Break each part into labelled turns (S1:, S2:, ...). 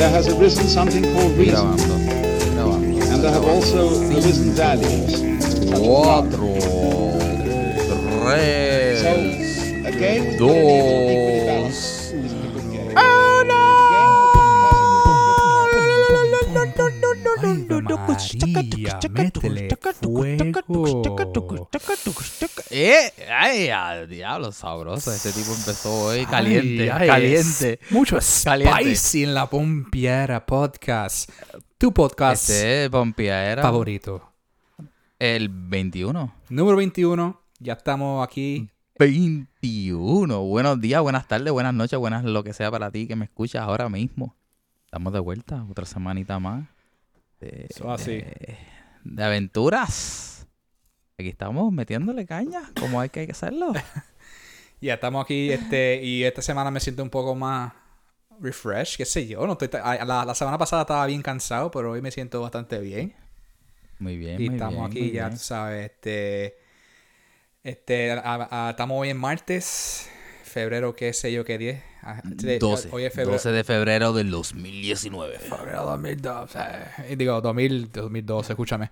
S1: there has arisen something called reason. And there have also arisen values.
S2: Cuatro, tres, so,
S1: a game with
S2: dos.
S1: Oh no!
S3: María, métele. Fuego.
S2: Eh, ay, ah, diablo, sabroso. Este tipo empezó hoy caliente,
S3: Ay, ay,
S2: caliente.
S3: es Mucho
S2: Caliente.
S3: spicy en la pompiera podcast. Tu podcast
S2: Este era
S3: favorito.
S2: el 21.
S3: Número 21. Ya estamos aquí.
S2: 21. Buenos días, buenas tardes, buenas noches, buenas lo que sea para ti que me escuchas ahora mismo. Estamos de vuelta, otra semanita más.
S3: Eso así.
S2: De aventuras. Aquí estamos metiéndole caña, como hay que hacerlo.
S3: Ya estamos aquí. Este, y esta semana me siento un poco más refresh. Qué sé yo. No estoy la, la semana pasada estaba bien cansado, pero hoy me siento bastante bien.
S2: Muy bien,
S3: Y
S2: muy
S3: estamos
S2: bien,
S3: aquí, ya
S2: bien.
S3: tú sabes, este, este, a- a- estamos hoy en martes, febrero, qué sé yo, qué 10. Ah, today-
S2: 12,
S3: Hoy es febrero.
S2: 12 de febrero del 2019.
S3: Febrero 2012. eh, Digo, 2000, 2012, escúchame.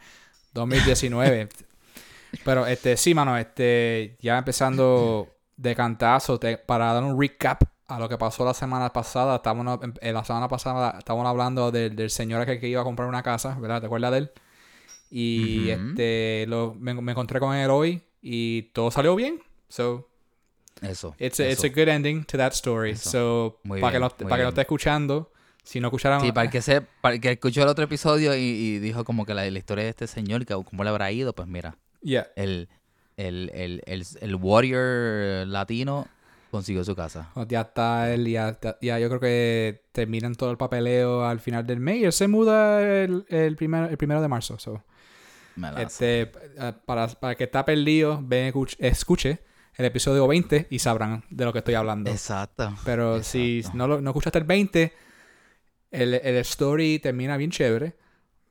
S3: 2019. Pero, este, sí, mano, este, ya empezando de cantazo, te- para dar un recap a lo que pasó la semana pasada, estábamos, en la semana pasada estábamos hablando del, del señor que, que iba a comprar una casa, ¿verdad? ¿Te acuerdas de él? Y
S2: Ujú.
S3: este, lo, me, me encontré con él hoy y todo salió bien. So,
S2: Eso.
S3: it's a, it's
S2: eso.
S3: a good ending to that story.
S2: Eso.
S3: So,
S2: Muy
S3: para que,
S2: bien,
S3: no, para que no
S2: bien.
S3: esté escuchando, si no escucharon...
S2: Sí, para el que, se, para el que escuchó el otro episodio y, y dijo como que la, la historia de este señor, que cómo le habrá ido, pues mira,
S3: Yeah.
S2: el, el, el, el, el warrior latino consiguió su casa.
S3: Pues Ya está él, ya, ya yo creo que terminan todo el papeleo al final del mes y él se muda el, el, primer- el primero de marzo. so. Este, eh, para, para que está perdido, ven, escuch- escuche el episodio 20 y sabrán de lo que estoy hablando.
S2: Exacto.
S3: Pero si
S2: exacto.
S3: no, lo, no escuchaste el 20, el, el story termina bien chévere,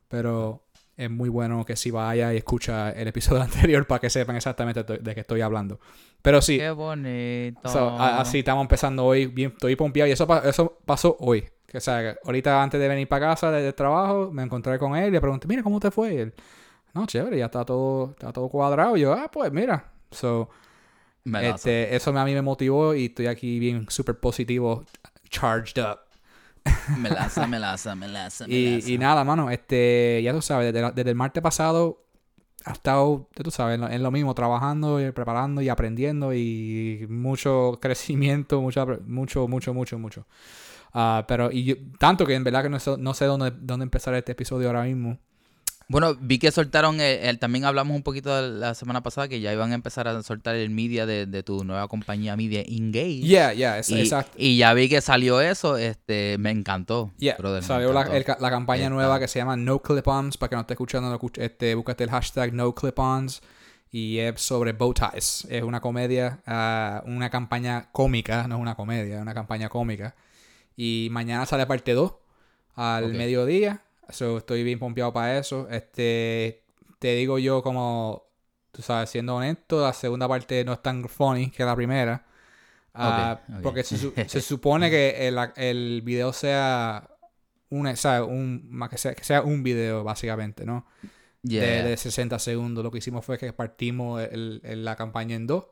S3: pero es muy bueno que si vaya y escucha el episodio anterior para que sepan exactamente de qué estoy hablando. Pero sí,
S2: Qué bonito.
S3: So, a- así estamos empezando hoy, bien, estoy pompeado. Y eso, eso pasó hoy. Que, o sea, ahorita antes de venir para casa del trabajo, me encontré con él y le pregunté, mira, ¿cómo te fue? Y él, no, chévere, ya está todo, está todo cuadrado. Y yo, ah, pues mira. So,
S2: Me
S3: este, eso a mí me motivó y estoy aquí bien súper positivo, charged up.
S2: Me la hace, me la hace, me la hace, me la
S3: Y, y nada, mano, este, ya tú sabes, desde, desde el martes pasado ha estado, ya tú sabes, en lo, en lo mismo, trabajando y preparando y aprendiendo y mucho crecimiento, mucho, mucho, mucho, mucho, mucho. Ah, pero, y yo- tanto que en verdad que no sé, no sé dónde, dónde empezar este episodio ahora mismo.
S2: Bueno, vi que soltaron, el, el- también hablamos un poquito de la semana pasada que ya iban a empezar a soltar el media de, de tu nueva compañía Media Engage.
S3: Yeah, yeah, es-
S2: y,
S3: exacto.
S2: y ya vi que salió eso, este, me encantó.
S3: Yeah,
S2: brother,
S3: salió la, el la campaña
S2: Está.
S3: nueva que se llama No Clip-Ons. Para que no esté escuchando, no este, búscate el hashtag No Clip-Ons. Y es sobre bow ties. Es una comedia, ah, una campaña cómica, no es una comedia, es una campaña cómica. Y mañana sale parte 2 al mediodía. So, estoy bien pompeado para eso. Este, te digo yo como, tú sabes, siendo honesto, la segunda parte no es tan funny que la primera. Ah. Porque se, se supone que el, el video sea un, ¿sabes? un más que sea, que sea un video básicamente, ¿no?
S2: Yeah.
S3: De, de 60 segundos. Lo que hicimos fue que partimos el- el- la campaña en dos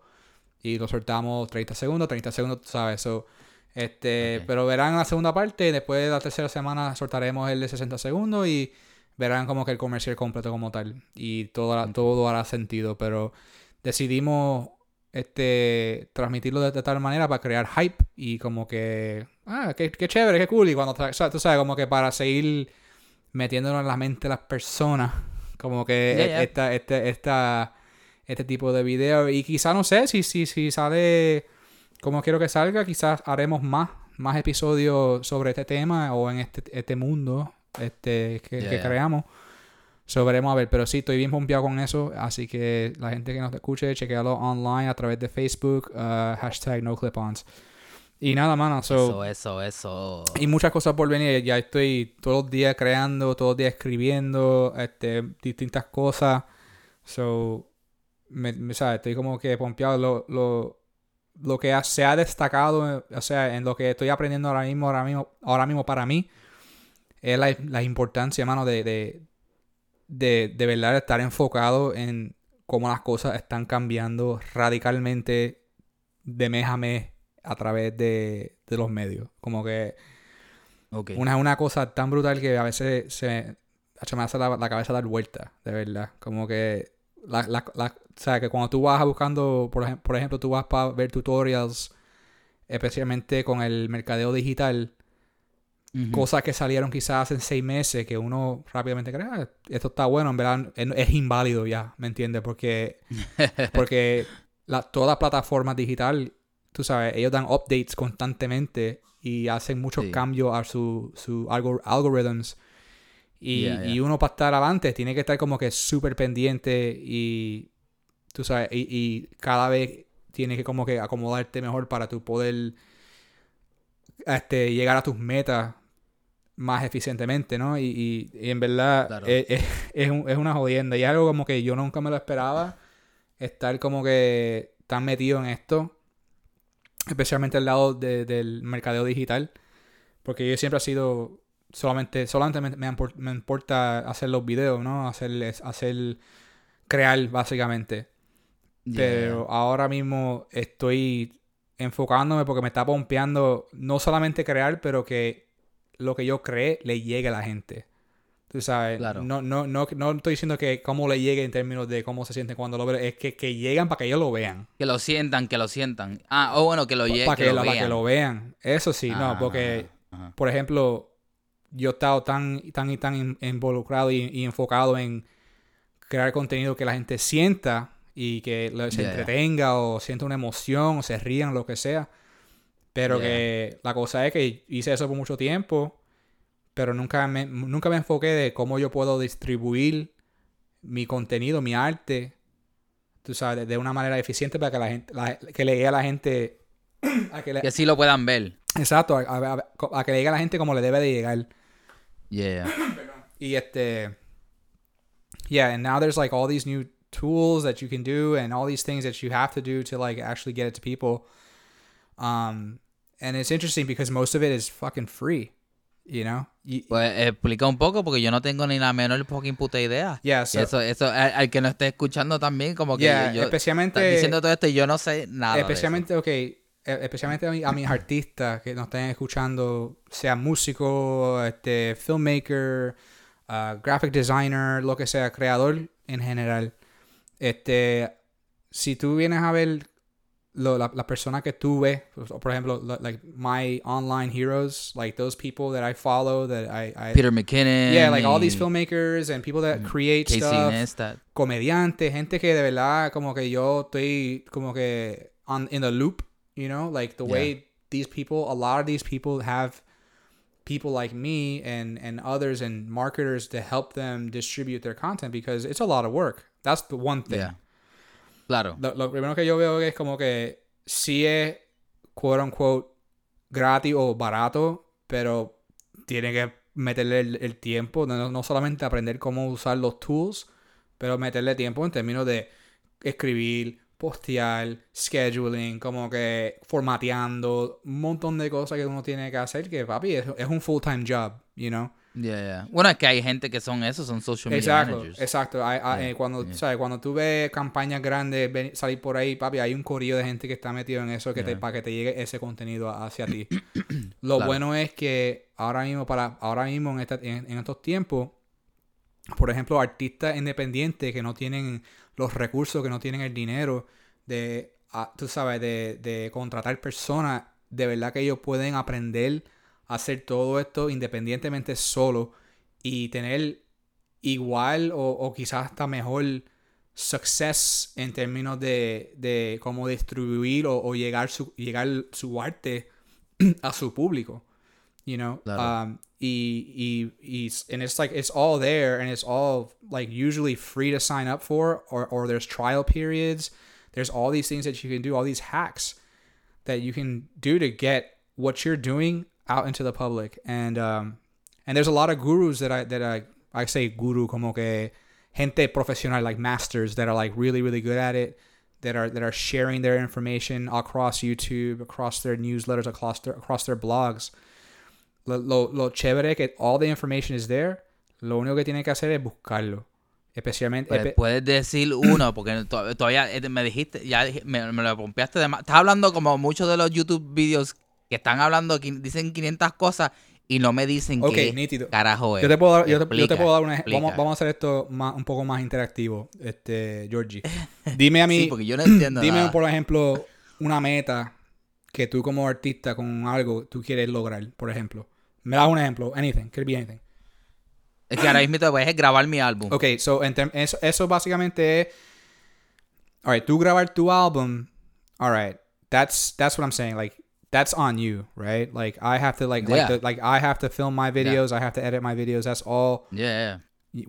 S3: y lo soltamos 30 segundos, 30 segundos, tú ¿sabes? So, este. Pero verán la segunda parte, después de la tercera semana soltaremos el de 60 segundos y verán como que el comercial completo como tal. Y todo, hará- todo hará sentido, pero decidimos este transmitirlo de, de tal manera para crear hype y como que, ah, qué, qué chévere, qué cool. Y cuando, o sea, tú sabes, como que para seguir metiéndolo en la mente de las personas, como que e-. Esta, este, esta, este tipo de video. Y quizá, no sé, si, si, si sale como quiero que salga, quizás haremos más, más episodios sobre este tema o en este, este mundo este, que,
S2: Yeah,
S3: que
S2: yeah.
S3: creamos. So, veremos a ver, pero sí, estoy bien pompeado con eso, así que la gente que nos escuche, chequealo online a través de Facebook, uh, hashtag NoClipOns. Y nada, mano, so,
S2: Eso, eso, eso.
S3: y muchas cosas por venir. Ya estoy todos los días creando, todos los días escribiendo, este, distintas cosas. So, me, me- ¿sabes? Estoy como que pompeado. Lo, lo, lo que ha- se ha destacado, o sea, en lo que estoy aprendiendo ahora mismo, ahora mismo, ahora mismo para mí, es la, la importancia, mano, de, de, de, de verdad estar enfocado en cómo las cosas están cambiando radicalmente de mes a mes a través de, de los medios. Como que
S2: Ok.
S3: una, una cosa tan brutal que a veces se, se me hace la, la cabeza dar vuelta, de verdad. Como que, la, la, la- o sea, que cuando tú vas buscando, por, ejem- por ejemplo, tú vas para ver tutorials, especialmente con el mercadeo digital, cosas que salieron quizás en seis meses que uno rápidamente cree, "Ah, esto está bueno, en verdad es, inválido ya, ¿me entiendes? Porque, porque la, todas las plataformas digital, tú sabes, ellos dan updates constantemente y hacen muchos
S2: Sí.
S3: cambios a su, su algor- algorithms. Y,
S2: Yeah,
S3: y uno para estar adelante tiene que estar como que súper pendiente y, tú sabes, y, y cada vez tienes que como que acomodarte mejor para tu poder este, llegar a tus metas más eficientemente, ¿no? Y, y- en verdad
S2: Claro.
S3: es, es- es un- es una jodienda. Y es algo como que yo nunca me lo esperaba estar como que tan metido en esto, especialmente al lado de- del mercadeo digital, porque yo siempre he sido solamente, solamente me, me impor- me importa hacer los videos, ¿no? Hacer, hacer, crear básicamente.
S2: Yeah.
S3: Pero ahora mismo estoy enfocándome porque me está pompeando no solamente crear, pero que lo que yo cree le llegue a la gente. Tú sabes,
S2: Claro.
S3: no, no, no, no estoy diciendo que cómo le llegue en términos de cómo se siente cuando lo ven, es que, que llegan para que ellos lo vean.
S2: Que lo sientan, que lo sientan. Ah, o bueno, que lo lleguen,
S3: Para
S2: que,
S3: que,
S2: lo
S3: lo, para que
S2: vean.
S3: lo vean. Eso sí, no, porque,
S2: ajá.
S3: por ejemplo, yo he estado tan, tan y tan in- involucrado y, y enfocado en crear contenido que la gente sienta y que lo- se
S2: Yeah,
S3: entretenga o sienta una emoción o se rían, lo que sea. Pero
S2: Yeah.
S3: que la cosa es que hice eso por mucho tiempo, pero nunca me, nunca me enfoqué de cómo yo puedo distribuir mi contenido, mi arte, tú sabes, de, una manera eficiente para que la gente, la- que le llegue a la gente, a que le-
S2: Que sí lo puedan ver.
S3: exacto, a- a que le llegue a la gente como le debe de llegar.
S2: Yeah.
S3: Y este. Yeah, and now there's like all these new tools that you can do and all these things that you have to do to like actually get it to people. Um, and it's interesting because most of it is fucking free, you know? Y-
S2: Pues explica un poco porque yo no tengo ni la menor fucking puta idea.
S3: yeah,
S2: Y
S3: so,
S2: eso, eso, al, al que no esté escuchando también, como que
S3: yeah,
S2: yo, yo
S3: especialmente.
S2: estás diciendo todo esto y yo no sé nada. de eso.
S3: Especialmente, ok, e- especialmente a, mi- a mis artistas que nos estén escuchando, sea músico, este, filmmaker, uh, graphic designer, lo que sea, creador en general. Este, si tú vienes a ver lo, la, la persona que tú ves, pues, por ejemplo, lo- like my online heroes, like those people that I follow, that I, I
S2: Peter McKinnon.
S3: yeah, like all these filmmakers and people that create
S2: Casey
S3: stuff comediantes, gente que de verdad como que yo estoy como que on in the loop, you know, like the
S2: Yeah.
S3: way these people, a lot of these people have people like me and and others and marketers to help them distribute their content because it's a lot of work. That's the one thing.
S2: Yeah. Claro.
S3: Lo, lo primero que yo veo es como que sí es quote unquote gratis o barato, pero tiene que meterle el, el tiempo, no, no solamente aprender cómo usar los tools, pero meterle tiempo en términos de escribir, postear, scheduling, como que formateando, un montón de cosas que uno tiene que hacer que, papi, es, es un full-time job, you know?
S2: Yeah, yeah. Bueno, es que hay gente que son eso, son social media
S3: Exacto,
S2: managers.
S3: exacto.
S2: Yeah,
S3: eh, cuando. ¿sabes? cuando tú ves campañas grandes ven- salir por ahí, papi, hay un corillo de gente que está metido en eso que te, para que te llegue ese contenido hacia ti. Lo
S2: Claro.
S3: bueno es que ahora mismo, para, ahora mismo en, esta- en, en estos tiempos, por ejemplo, artistas independientes que no tienen los recursos, que no tienen el dinero de, tú sabes, de, de contratar personas, de verdad que ellos pueden aprender a hacer todo esto independientemente solo y tener igual o, o quizás hasta mejor success en términos de, de cómo distribuir o, o llegar, su, llegar su arte a su público. You know?
S2: Claro.
S3: Um, y, y, y, and it's like it's all there and it's all like usually free to sign up for or, or there's trial periods there's all these things that you can do all these hacks that you can do to get what you're doing out into the public and um and there's a lot of gurus that i that i i say guru como que gente profesional like masters that are like really really good at it that are that are sharing their information across youtube across their newsletters across their across their blogs lo, lo, lo chévere es que all the information is there. Lo único que tiene que hacer es buscarlo. Especialmente.
S2: Pues,
S3: espe-
S2: puedes decir uno, porque to- todavía eh, me dijiste, ya me, me lo pompeaste de más. Estás hablando como muchos de los YouTube videos que están hablando, qui- dicen 500 cosas y no me dicen qué
S3: nítido.
S2: carajo es.
S3: yo te puedo dar, yo te, yo te
S2: Explica,
S3: puedo dar un ej-
S2: explica.
S3: vamos, vamos a hacer esto más, un poco más interactivo, este, Georgie. Dime a mí,
S2: Sí, porque yo no entiendo
S3: dime
S2: nada.
S3: por ejemplo una meta que tú como artista con algo tú quieres lograr, por ejemplo. Me das un ejemplo, anything, could be anything.
S2: Es que ahora mismo te voy a grabar mi álbum.
S3: Ok, so eso, eso básicamente es. Alright, tú grabar tu álbum. Alright, that's that's what I'm saying. Like that's on you, right? Like I have to like
S2: Yeah.
S3: like the, like I have to film my videos. I have to edit my videos. That's all
S2: Yeah.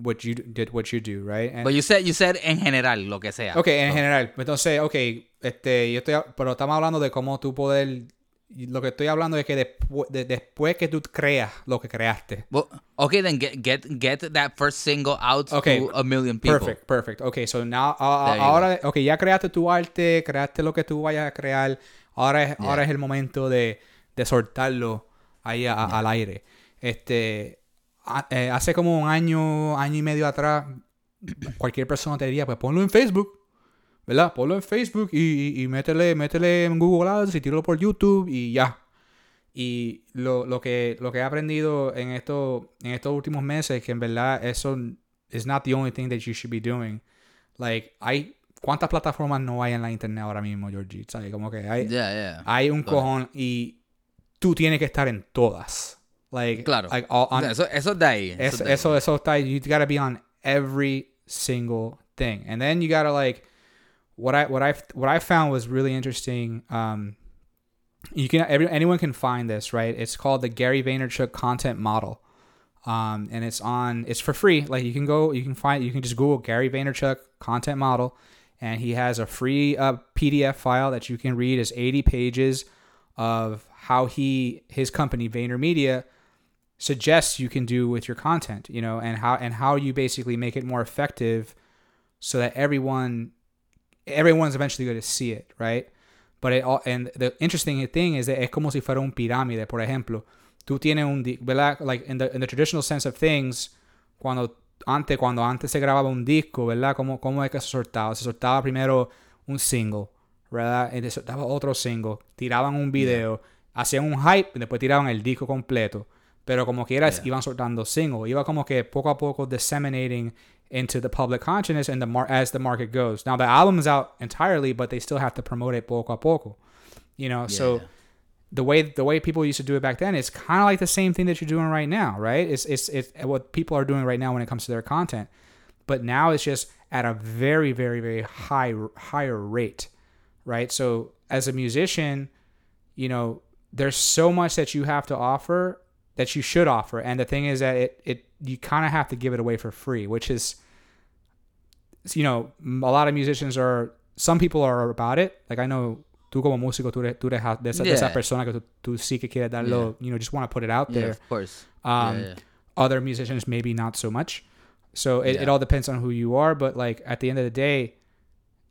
S3: what you did. What you do, right? And,
S2: But you said, you said en general, lo que sea.
S3: ok, en general. Entonces, ok, este, yo estoy, pero estamos hablando de cómo tú poder. Y Lo que estoy hablando es que después, de- después que tú creas lo que creaste.
S2: Well, okay, then get, get, get that first single out
S3: Okay,
S2: to a million people.
S3: Perfect, perfect. Okay, so now, ahora, okay, ya creaste tu arte, creaste lo que tú vayas a crear. Ahora es, ahora es el momento de, de soltarlo ahí a- al aire. Este, a- eh, hace como un año, año y medio atrás, cualquier persona te diría, pues ponlo en Facebook. ¿Verdad? Ponlo en Facebook y, y, y métele, métele en Google Ads y tíralo por YouTube y ya. Y lo, lo, que, lo que he aprendido en, esto, en estos últimos meses es que en verdad eso is not the only thing that you should be doing. Like, hay... ¿Cuántas plataformas no hay en la internet ahora mismo, Georgie? ¿Sabes? Como que hay,
S2: Yeah, yeah.
S3: hay un cojón y tú tienes que estar en todas. Like,
S2: Claro.
S3: like all- on-
S2: eso, eso es de ahí. Eso,
S3: eso,
S2: es de ahí.
S3: eso, eso está, you gotta be on every single thing. And then you gotta like, what I, what I, what I found was really interesting. Um, you can, every, anyone can find this, right? It's called the Gary Vaynerchuk content model. Um, and it's on, it's for free. Like you can go, you can find, you can just Google Gary Vaynerchuk content model. And he has a free uh, PDF file that you can read. is 80 pages of how he, his company, VaynerMedia, suggests you can do with your content you know and how and how you basically make it more effective so that everyone everyone's eventually going to see it right but it all and the interesting thing is that es como si fuera un pirámide. Por ejemplo tú tienes un ¿verdad? like in the, in the traditional sense of things cuando antes cuando antes se grababa un disco verdad cómo cómo es que se soltaba se soltaba primero un single verdad y se soltaba otro single. Tiraban un video hacían un hype y después tiraban el disco completo. Pero como quiera
S2: Yeah.
S3: iban soltando single iba como que poco a poco disseminating into the public consciousness and the mar- as the market goes. Now the album's out entirely but they still have to promote it poco a poco you know? So the way the way people used to do it back then is kind of like the same thing that you're doing right now right? It's, it's it's what people are doing right now when it comes to their content. But now it's just at a very very very high higher rate right? So as a musician you know there's so much that you have to offer that you should offer. And the thing is that it, it you kind of have to give it away for free which is you know a lot of musicians are some people are about it. Like i know tú como músico tú eres, tú eres de, esa, de esa
S2: Yeah.
S3: persona que tú, tú sí que quieres darlo you know just want to put it out
S2: Yeah,
S3: there.
S2: of course.
S3: um,
S2: yeah, yeah.
S3: other musicians maybe not so much. So it, it all depends on who you are but like at the end of the day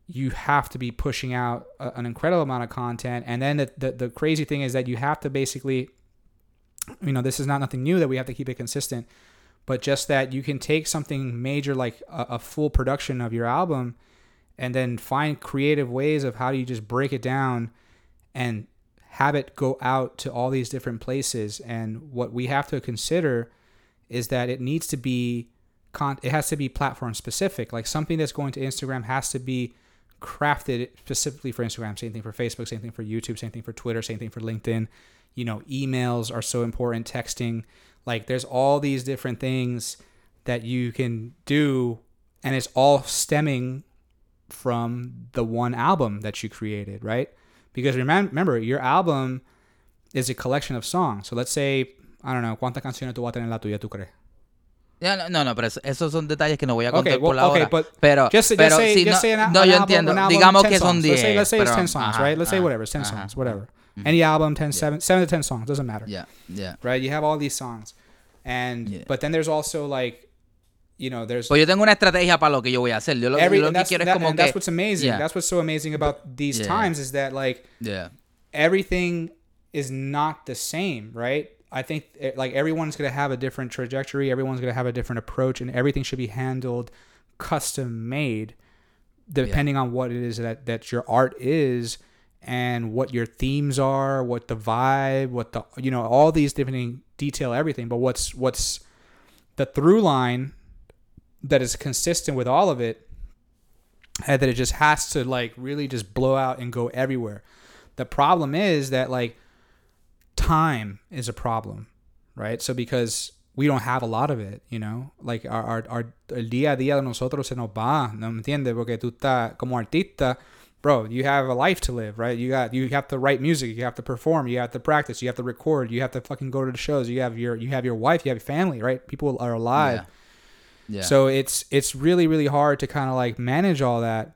S3: you have to be pushing out a, an incredible amount of content. And then the, the, the crazy thing is that you have to basically you know this is not nothing new that we have to keep it consistent but just that you can take something major like a, a full production of your album and then find creative ways of how do you just break it down and have it go out to all these different places. And what we have to consider is that it needs to be con- it has to be platform specific. Like something that's going to instagram has to be crafted specifically for instagram. Same thing for facebook same thing for youtube same thing for twitter same thing for linkedin you know emails are so important texting like there's all these different things that you can do and it's all stemming from the one album that you created right because remember your album is a collection of songs so let's say I don't know, ¿cuántas canciones tú vas a tener la tuya, tú crees?
S2: No, no, no, pero eso- esos son detalles que no voy a
S3: Okay,
S2: contar por
S3: well,
S2: la
S3: okay,
S2: hora.
S3: but
S2: pero,
S3: Just, just say,
S2: sí,
S3: just
S2: no,
S3: say an,
S2: no,
S3: an
S2: yo
S3: album-
S2: entiendo. Digamos
S3: 10
S2: que son 10.
S3: Let's say, let's say it's 10 songs,
S2: ajá,
S3: right? Let's say whatever, it's 10
S2: ajá,
S3: songs, whatever.
S2: Ujú.
S3: Any album, 10, 7, 7 to 10 songs, doesn't matter.
S2: Yeah, yeah.
S3: Right? You have all these songs. And,
S2: Yeah.
S3: but then there's also like, you know, there's
S2: Pues yo tengo una estrategia para lo que yo voy a hacer. Yo lo,
S3: every,
S2: yo lo que
S3: that's,
S2: quiero es como
S3: and
S2: que...
S3: that's what's amazing.
S2: Yeah.
S3: That's what's so amazing about these
S2: Yeah.
S3: times is that like
S2: Yeah.
S3: everything is not the same, right? I think eh, like everyone's going to have a different trajectory, everyone's going to have a different approach and everything should be handled custom made depending on what it is that that your art is and what your themes are, what the vibe, what the you know, all these different detail everything, but what's what's the through line that is consistent with all of it and that it just has to like really just blow out and go everywhere. The problem is that like time is a problem, right? So because we don't have a lot of it, you know, like our, our, our el día a día de nosotros se nos va, ¿no me entiendes? Porque tú estás como artista, bro, you have a life to live, right? You got you have to write music, you have to perform, you have to practice, you have to record, you have to fucking go to the shows, you have your you have your wife, you have your family, right? People are alive.
S2: Yeah. Yeah.
S3: So it's it's really really hard to kind of like manage all that.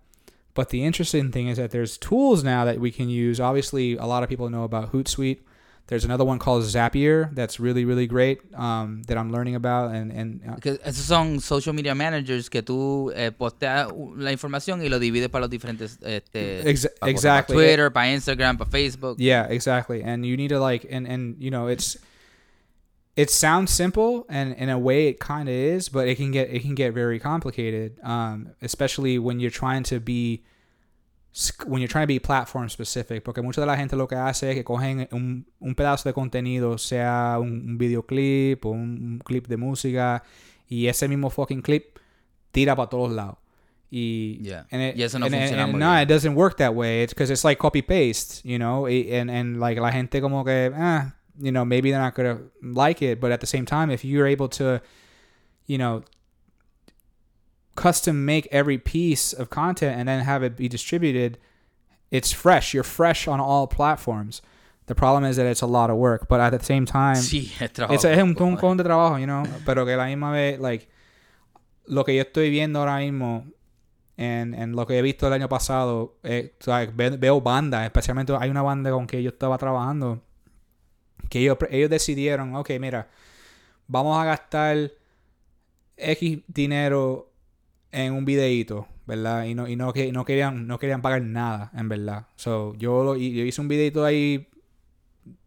S3: But the interesting thing is that there's tools now that we can use. Obviously, a lot of people know about Hootsuite. There's another one called Zapier that's really really great um, that I'm learning about and and uh,
S2: esos son social media managers que tú eh, posteas la información y lo divides para los diferentes este, para
S3: exactly.
S2: para Twitter, para Instagram, para Facebook.
S3: yeah exactly. And you need to like and and you know it's it sounds simple and in a way it kind of is, but it can get it can get very complicated. Um, especially when you're trying to be when you're trying to be platform specific, porque mucha de la gente lo que hace es que cogen un, un pedazo de contenido, sea un, un videoclip o un, un clip de música, y ese mismo fucking clip tira para todos lados. Y,
S2: Yeah.
S3: and it,
S2: Y eso no
S3: and
S2: funciona
S3: and
S2: muy
S3: no,
S2: bien.
S3: it doesn't work that way. It's because it's like copy paste, you know, and, and like la gente como que, ah, you know, maybe they're not gonna like it, but at the same time, if you're able to, you know, custom make every piece of content and then have it be distributed, it's fresh. You're fresh on all platforms. The problem is that it's a lot of work, but at the same time,
S2: Sí, es trabajo.
S3: it's, es un, un con de trabajo, you know, pero que la misma vez, like, lo que yo estoy viendo ahora mismo en, en lo que he visto el año pasado, eh, o sea, ve- veo bandas, especialmente hay una banda con que yo estaba trabajando, que ellos, ellos decidieron, ok, mira, vamos a gastar X dinero en un videíto, ¿verdad? Y no, y no, que, no, querían, no querían pagar nada, en verdad. So, yo, lo- yo hice un videito ahí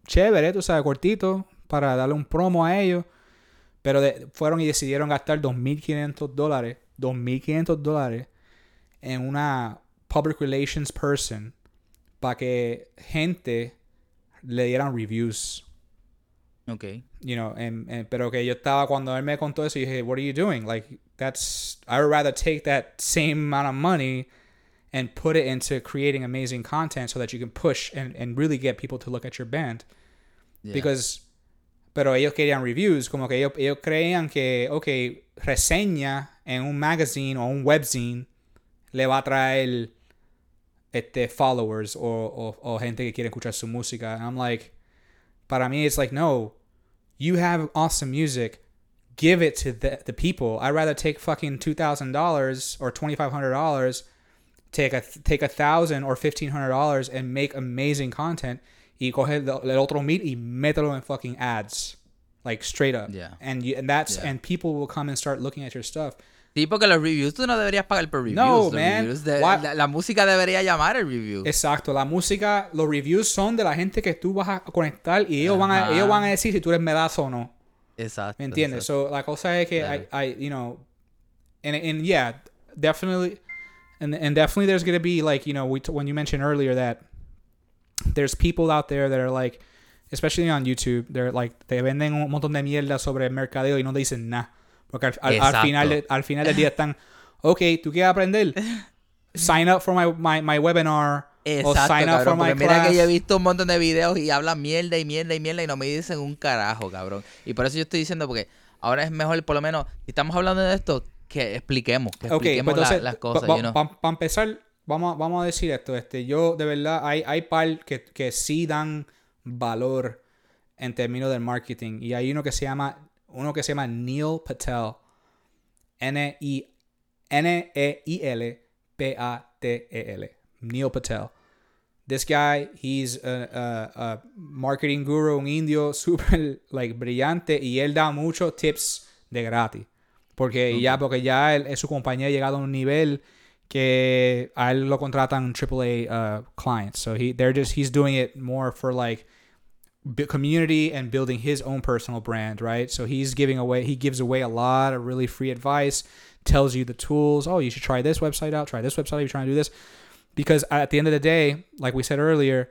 S3: chévere, tú sabes, cortito, para darle un promo a ellos. Pero fueron y decidieron gastar 2.500 dólares, 2.500 dólares en una public relations person para que gente le dieran reviews.
S2: Ok.
S3: You know, and, and- pero que yo estaba cuando él me contó eso y dije, what are you doing? Like, that's, I would rather take that same amount of money and put it into creating amazing content so that you can push and, and really get people to look at your band.
S2: Yeah.
S3: Because, pero ellos querían reviews, como que ellos, ellos creían que, ok, reseña en un magazine o un webzine le va a traer este, followers o, o, o gente que quiere escuchar su música. And I'm like, para mean, it's like, no, you have awesome music. Give it to the, the people. I'd rather take fucking $2,000 or $2,500 take a take a thousand or fifteen hundred dollars and make amazing content y coger el, el otro mil y mételo en fucking ads like straight up
S2: Yeah.
S3: and you, and that's
S2: Yeah.
S3: and people will come and start looking at your stuff
S2: Sí, porque los reviews tú no deberías pagar por reviews.
S3: No,
S2: Los
S3: man.
S2: reviews de-
S3: Why-
S2: la, la música debería llamar el review.
S3: exacto la música los reviews son de la gente que tú vas a conectar y ellos van a ellos van a decir si tú eres medazo o no
S2: Exacto.
S3: ¿me entiendes?
S2: exacto.
S3: so la cosa es que
S2: Claro.
S3: I, I you know and and yeah definitely and and definitely there's gonna be like you know we when you mentioned earlier that there's people out there that are like especially on YouTube they're like te venden un montón de mierda sobre el mercadeo y no te dicen nada porque al, al- al final de- al final del día están ok tú quieres aprender sign up for my my, my webinar o
S2: Exacto,
S3: sign up for my
S2: mira
S3: class
S2: que yo he visto un montón de videos y hablan mierda y mierda y mierda y no me dicen un carajo, cabrón. Y por eso yo estoy diciendo, porque ahora es mejor, por lo menos, si estamos hablando de esto, que expliquemos, que expliquemos
S3: pues
S2: la-
S3: entonces,
S2: las cosas,
S3: Para
S2: you know.
S3: empezar, vamos, a- vamos a decir esto. Este, yo, de verdad, hay, hay par que, que sí dan valor en términos del marketing. Y hay uno que se llama, uno que se llama Neil Patel. N-E-I-L-P-A-T-E-L. Neil Patel. This guy, he's a, a- a marketing guru, un indio súper like, brillante y él da muchos tips de gratis. Porque ya, porque ya él, su compañía ha llegado a un nivel que a él lo contratan AAA uh, clients. So he, they're just, he's doing it more for like community and building his own personal brand, right? So he's giving away, he gives away a lot of really free advice, tells you the tools. Oh, you should try this website out, try this website, you're trying to do this. Because at the end of the day, like we said earlier,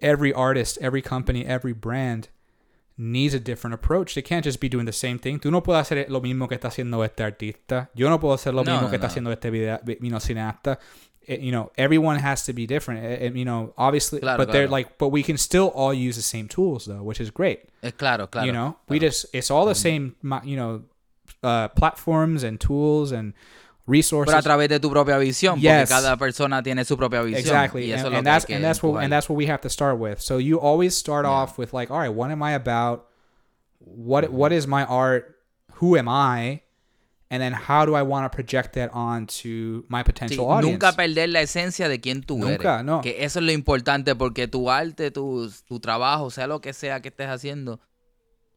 S3: every artist, every company, every brand needs a different approach. They can't just be doing the same thing. Tú no puedes hacer lo mismo que está haciendo este artista. Yo no puedo hacer lo
S2: No,
S3: mismo
S2: no,
S3: que está haciendo este video, know, cineasta. It- you know, everyone has to be different. Eh, eh, you know, obviously,
S2: Claro,
S3: but they're like, but we can still all use the same tools though, which is great.
S2: Es claro, claro.
S3: you know, we just it's all the same, you know, uh, platforms and tools and resources.
S2: Pero a través de tu propia visión,
S3: Yes.
S2: porque cada persona tiene su propia visión.
S3: Exactly,
S2: Y eso
S3: and, and that's and that's what and that's what we have to start with. So you always start
S2: Yeah.
S3: off with like, all right, what am I about? What what is my art? Who am I? And then how do I want to project that onto my
S2: Sí,
S3: potential audience?
S2: nunca perder la esencia de quién tú
S3: Nunca,
S2: eres.
S3: no.
S2: Que eso es lo importante porque tu arte, tu, tu trabajo, sea lo que sea que estés haciendo,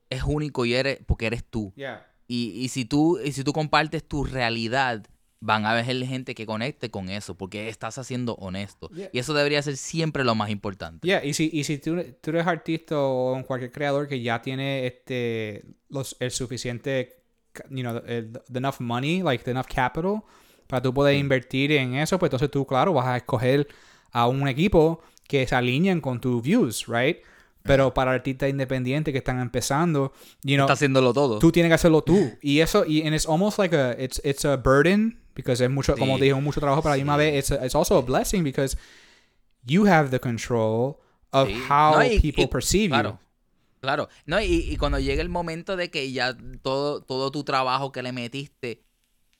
S2: es único y eres porque eres tú.
S3: yeah.
S2: Y, y si tú y si tú compartes tu realidad, van a haber gente que conecte con eso porque estás haciendo honesto.
S3: Yeah.
S2: Y eso debería ser siempre lo más importante.
S3: Yeah, y si, y si tú, tú eres artista o cualquier creador que ya tiene este los el suficiente you know, el- the enough money, like the enough capital para tú poder invertir en eso, pues entonces tú claro vas a escoger a un equipo que se alineen con tus views, right? Pero para artistas independientes que están empezando, you know,
S2: Estás haciéndolo todo.
S3: tú tienes que hacerlo tú. Y eso, y and it's almost like a, it's, it's a burden, because es mucho, como
S2: Sí.
S3: te digo, mucho trabajo, pero a la misma vez, it's, a- it's also a blessing because you have the control of
S2: Sí.
S3: how
S2: No, y-
S3: people
S2: y-
S3: perceive
S2: Claro. Claro. No, y, y cuando llegue el momento de que ya todo, todo tu trabajo que le metiste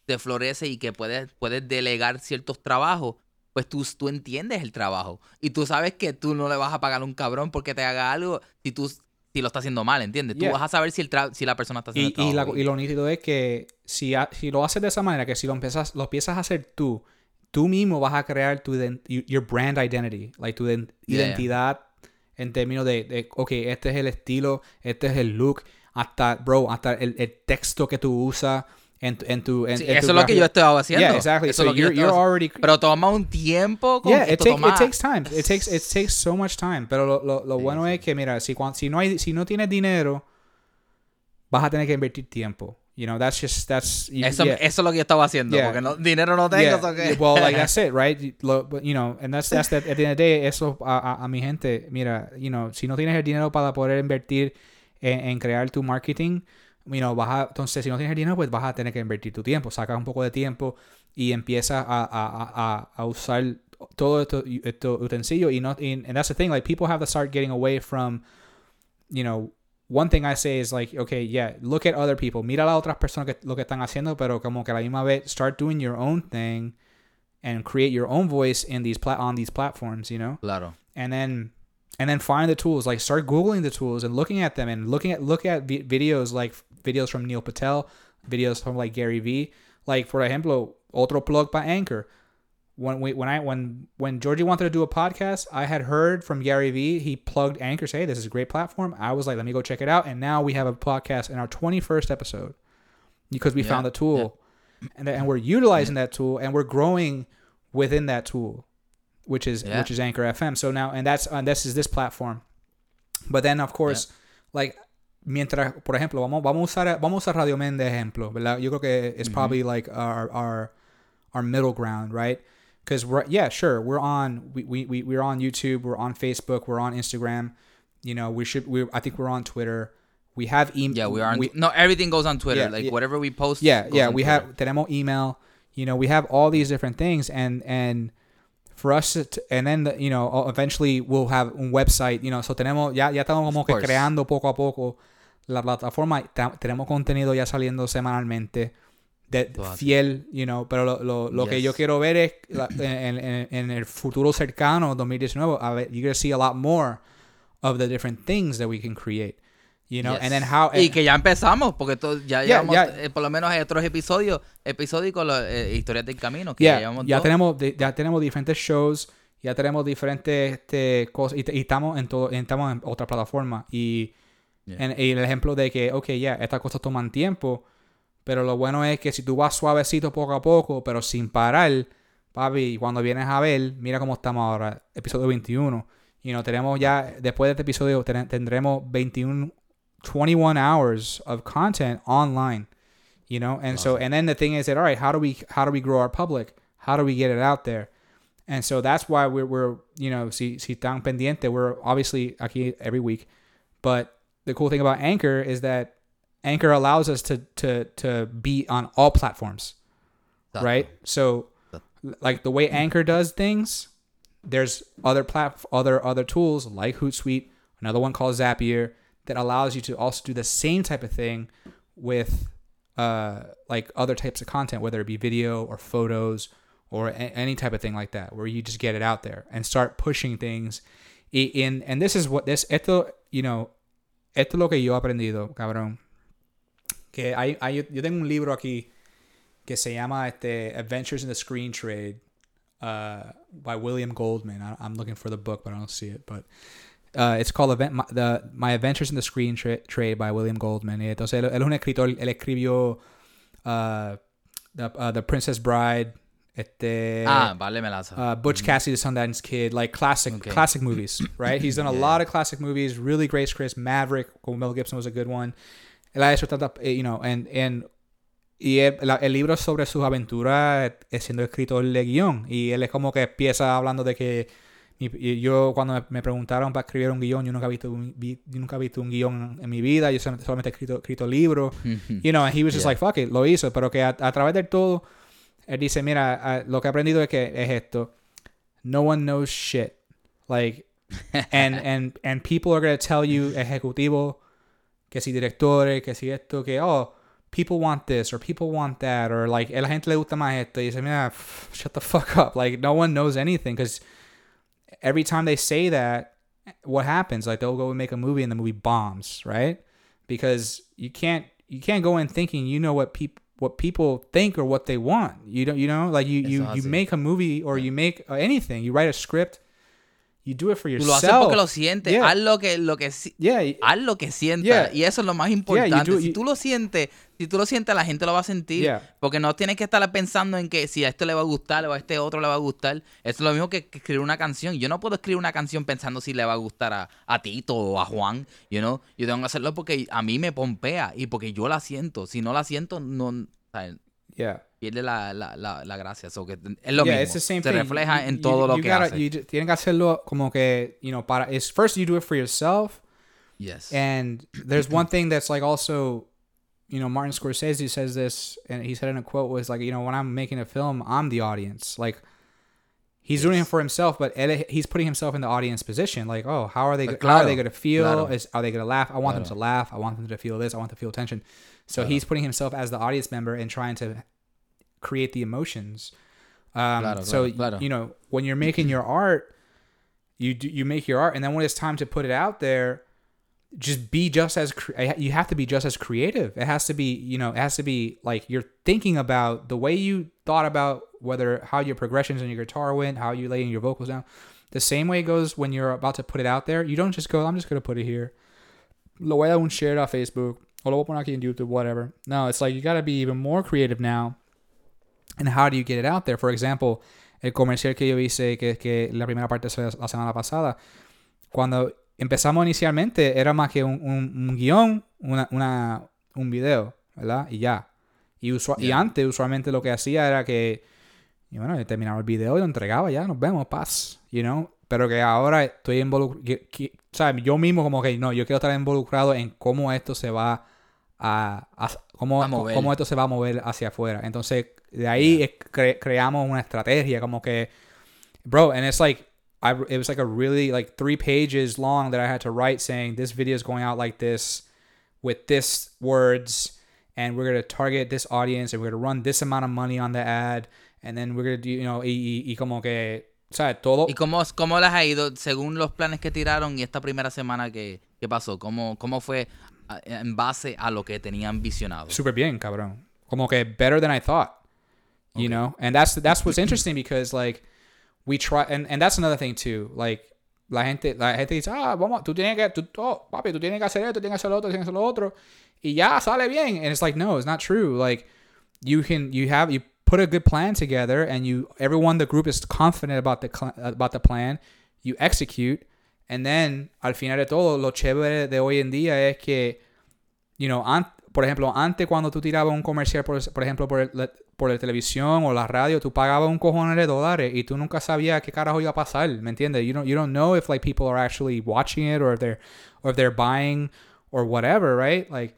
S2: te florece y que puedes, puedes delegar ciertos trabajos, pues tú, tú entiendes el trabajo. Y tú sabes que tú no le vas a pagar a un cabrón porque te haga algo si tú si lo está haciendo mal, ¿entiendes?
S3: Yeah.
S2: Tú vas a saber si, el tra- si la persona está haciendo
S3: Y,
S2: el
S3: y, la- y lo nítido es que si, ha- si lo haces de esa manera, que si lo empiezas, lo empiezas a hacer tú, tú mismo vas a crear tu your brand identity, like tu ident-
S2: Yeah, yeah.
S3: En términos de, de, ok, este es el estilo, este es el look, hasta, bro, hasta el, el texto que tú usas en, tu- en tu... En,
S2: Sí,
S3: en tu
S2: eso es lo que yo estaba haciendo.
S3: Yeah, exactly.
S2: Eso
S3: So
S2: es lo que
S3: you're, already...
S2: Pero toma un tiempo. Con
S3: Yeah, it, take, it takes time. It takes, it takes so much time. Pero lo, lo, lo
S2: Sí,
S3: bueno
S2: sí.
S3: es que, mira, si, cuan- si, no hay, si no tienes dinero, vas a tener que invertir tiempo. You know, that's just, that's... you-
S2: Eso,
S3: yeah.
S2: eso es lo que yo estaba haciendo.
S3: Yeah.
S2: Porque no, dinero no tengo.
S3: Yeah,
S2: que-
S3: well, like that's it, right? Lo, but, you know, and that's that's the, at the end of the day, eso a, a, a mi gente, mira, you know, si no tienes el dinero para poder invertir en, en crear tu marketing, you know, vas a, entonces si no tienes el dinero, pues vas a tener que invertir tu tiempo, sacas un poco de tiempo y empiezas a, a, a, a- a usar todo esto, esto utensilio y no, y- and that's the thing, like people have to start getting away from, you know, one thing I say is like, okay, yeah, look at other people. Mira a las otras personas que lo que están haciendo, pero como que a la misma vez start doing your own thing and create your own voice in these pla- on these platforms, you know?
S2: Claro.
S3: And then and then find the tools, like start googling the tools and looking at them and looking at look at vi- videos like videos from Neil Patel, videos from like Gary Vee, like for example, otro plug by Anchor. When we when I when when Georgie wanted to do a podcast, I had heard from Gary Vee. He plugged Anchor, say, "Hey, this is a great platform." I was like, "Let me go check it out." And now we have a podcast in our twenty first episode because we
S2: Yeah,
S3: found the tool, and and we're utilizing that tool, and we're growing within that tool, which is
S2: Yeah.
S3: which is Anchor FM. So now, and that's and this is this platform. But then, of course, like mientras, por ejemplo, vamos vamos a usar vamos a usar Radio Men de ejemplo, ¿verdad? Yo creo que it's mm-hmm. probably like our our our middle ground, right? Because we're yeah, sure, we're on we, we, we we're on YouTube, we're on Facebook, we're on Instagram. You know, we should we I think we're on Twitter. We have email.
S2: Yeah, we are. On, no, everything goes on Twitter.
S3: Yeah,
S2: like
S3: yeah.
S2: whatever we post.
S3: Yeah, yeah, we
S2: Twitter.
S3: have tenemos email. You know, we have all these different things, and and for us, to, and then the, you know, eventually we'll have un website. You know, so tenemos ya ya estamos como que creando poco a poco la plataforma. Tenemos contenido ya saliendo semanalmente de fiel, you know, pero lo, lo, lo que yo
S2: Yes.
S3: quiero ver es la- en, en, en el futuro cercano, 2019, a ver, you're gonna see a lot more of the different things that we can create. You know, and then
S2: Yes.
S3: how
S2: y que ya empezamos, porque to- ya
S3: Yeah,
S2: llevamos,
S3: yeah.
S2: eh, por lo menos hay otros episodios, episódicos, eh, historias del camino, que
S3: Yeah,
S2: ya llevamos
S3: ya tenemos ya tenemos diferentes shows, ya tenemos diferentes este, cosas y, y estamos en todo, estamos en otra plataforma y, en- y el ejemplo de que, ok, ya, estas cosas toman tiempo, pero lo bueno es que si tú vas suavecito poco a poco, pero sin parar, papi, cuando vienes a ver, mira cómo estamos ahora, episodio 21, y no tenemos ya, después de este episodio ten- tendremos 21, 21 hours of content online you know and so and then the thing is that all right how do we how do we grow our public how do we get it out there and so that's why we're, we're you know si, si tan pendiente we're obviously aquí every week. But the cool thing about anchor is that anchor allows us to to to be on all platforms right? So like the way anchor does things there's other plat other other tools like hootsuite another one called zapier that allows you to also do the same type of thing with uh like other types of content whether it be video or photos or a- any type of thing like that where you just get it out there and start pushing things in and this is what this esto you know esto lo que yo aprendido cabrón que hay, hay yo tengo un libro aquí que se llama este Adventures in the Screen Trade uh, by William Goldman. I, I'm looking for the book, but I don't see it. But uh, it's called Event, my, the, my Adventures in the Screen Tra- Trade by William Goldman. Y entonces él, él es un escritor, él escribió uh, the, the Princess Bride, este,
S2: Ah, vale, me la
S3: uh, Butch Cassidy, the Sundance Kid, like classic
S2: Okay.
S3: classic movies, right? He's done a
S2: Yeah.
S3: lot of classic movies, really great scripts. Maverick, Mel Gibson was a good one. Él ha hecho tanta, eh, you know, and, and y el, la- el libro es sobre sus aventuras eh, siendo escritor de guion. Y él es como que empieza hablando de que y yo cuando me, preguntaron para escribir un guion, yo nunca he visto un, vi- yo nunca he visto un guion en mi vida, yo solamente, he escrito, escrito libros. You know, and he was just
S2: Yeah.
S3: like, fuck it, lo hizo. Pero que a, a través de todo, él dice, mira, a- lo que he aprendido es que es esto. No one knows shit. Like, and, and, and people are going to tell you, ejecutivo, que si directores, que si esto, que, oh, people want this or people want that or like, la gente le gusta más esto. Y dice, mira, shut the fuck up. Like, no one knows anything because every time they say that, what happens? Like, they'll go and make a movie and the movie bombs, right? Because you can't, you can't go in thinking you know what people what people think or what they want. You don't, you know, like you you, you make a movie or you make anything. You write a script, you do it for
S2: Tú
S3: yourself.
S2: lo haces porque lo sientes.
S3: Yeah.
S2: Haz lo que, lo que
S3: yeah,
S2: haz lo que sientas.
S3: Yeah.
S2: Y eso es lo más importante.
S3: do-
S2: si tú lo sientes, si tú lo sientes, la gente lo va a sentir. Porque no tienes que estar pensando en que si a esto le va a gustar o a este otro le va a gustar. Eso es lo mismo que que escribir una canción. Yo no puedo escribir una canción pensando si le va a gustar a, a Tito o a Juan. You know? Yo tengo que hacerlo porque a mí me pompea y porque yo la siento. Si no la siento, no o sea,
S3: yeah.
S2: Pierde la, la, la, la gracia. So que es lo
S3: yeah,
S2: mismo.
S3: it's the same
S2: Se
S3: thing.
S2: refleja
S3: You-
S2: en
S3: you-
S2: lo
S3: you
S2: que
S3: gotta-
S2: hace.
S3: tienen que hacerlo como que, you know, para, is first you do it for yourself.
S2: Yes.
S3: And there's one thing that's like also, you know, Martin Scorsese says this, and he said in a quote was like, you know, when I'm making a film, I'm the audience. Like, he's doing it for himself, but he's putting himself in the audience position. Like, oh, how are they?
S2: Uh,
S3: how are
S2: claro,
S3: they going to feel?
S2: claro.
S3: Is are they going to laugh? I want them to laugh. I want them to feel this. I want them to feel tension. So
S2: Claro.
S3: he's putting himself as the audience member and trying to create the emotions. Um,
S2: Claro,
S3: so
S2: claro,
S3: you know when you're making your art, you do, you make your art, and then when it's time to put it out there, just be just as cre- you have to be just as creative. It has to be you know it has to be like you're thinking about the way you thought about whether how your progressions in your guitar went, how you laying your vocals down. The same way it goes when you're about to put it out there. You don't just go, I'm just gonna put it here. Lo voy a un share it on Facebook. O lo voy a poner aquí en YouTube, whatever. No, it's like you gotta be even more creative now. And how do you get it out there? For example, el comercial que yo hice, que, que la primera parte fue la semana pasada, cuando empezamos inicialmente era más que un, un, un guion, una, una, un video, ¿verdad? Y ya. Y, usua- y
S2: Ya.
S3: antes usualmente lo que hacía era que, y bueno, yo terminaba el video y lo entregaba, ya, nos vemos, paz, you know. Pero que ahora estoy involucrado, ¿sabes? Yo mismo como que, no, yo quiero estar involucrado en cómo esto se va a, a- cómo,
S2: A mover.
S3: cómo esto se va a mover hacia afuera. Entonces, de ahí cre- creamos una estrategia como que, bro, and it's like, I, it was like a really like three pages long that I had to write saying this video is going out like this with this words and we're going to target this audience and we're going to run this amount of money on the ad and then we're going to do, you know, y, y, y como que O sea, todo...
S2: ¿Y cómo, cómo las ha ido según los planes que tiraron y esta primera semana que, que pasó? ¿Cómo, ¿Cómo fue en base a lo que tenían visionado?
S3: Super bien, cabrón. Como que better than I thought. You know? And that's that's what's interesting because like we try and, and that's another thing too. Like la gente, la gente dice, ah, vamos, tú tienes que, tú, oh, papi, tú tienes que hacer esto, tienes que hacer lo otro, tienes que hacer lo otro. Y ya sale bien. And it's like, no, it's not true. Like you can you have you put a good plan together and you everyone the group is confident about the cl- about the plan you execute and then al final de todo lo chévere de hoy en día es que you know an- por ejemplo antes cuando tú tirabas un comercial por, por ejemplo por, el, por la televisión o la radio tú pagabas un cojones de dólares y tú nunca sabías qué carajo iba a pasar ¿me entiendes? you don't you don't know if like people are actually watching it or if they're or if they're buying or whatever right like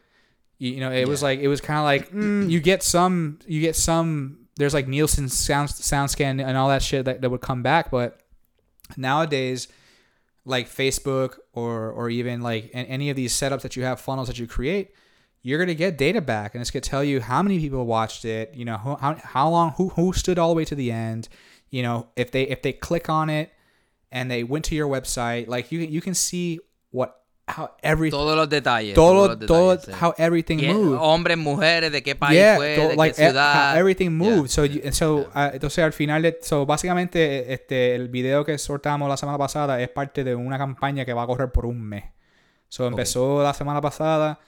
S3: you, you know it was like it was kind of like mm, you get some you get some there's like Nielsen sound sound scan and all that shit that, that would come back but nowadays like Facebook or or even like any of these setups that you have funnels that you create you're going to get data back and it's going to tell you how many people watched it you know how, how long who, who stood all the way to the end you know if they if they click on it and they went to your website like you you can see what how everything
S2: Todos los detalles.
S3: todo,
S2: todos los
S3: todo
S2: detalles,
S3: how everything
S2: Y, eh,
S3: moved
S2: Hombres, mujeres, de qué país
S3: yeah,
S2: fue,
S3: to-
S2: de
S3: like
S2: qué ciudad.
S3: how everything
S2: Yeah.
S3: moved. So, you, so uh, entonces al final, de, so básicamente este el video que soltamos la semana pasada es parte de una campaña que va a correr por un mes. So empezó la semana pasada.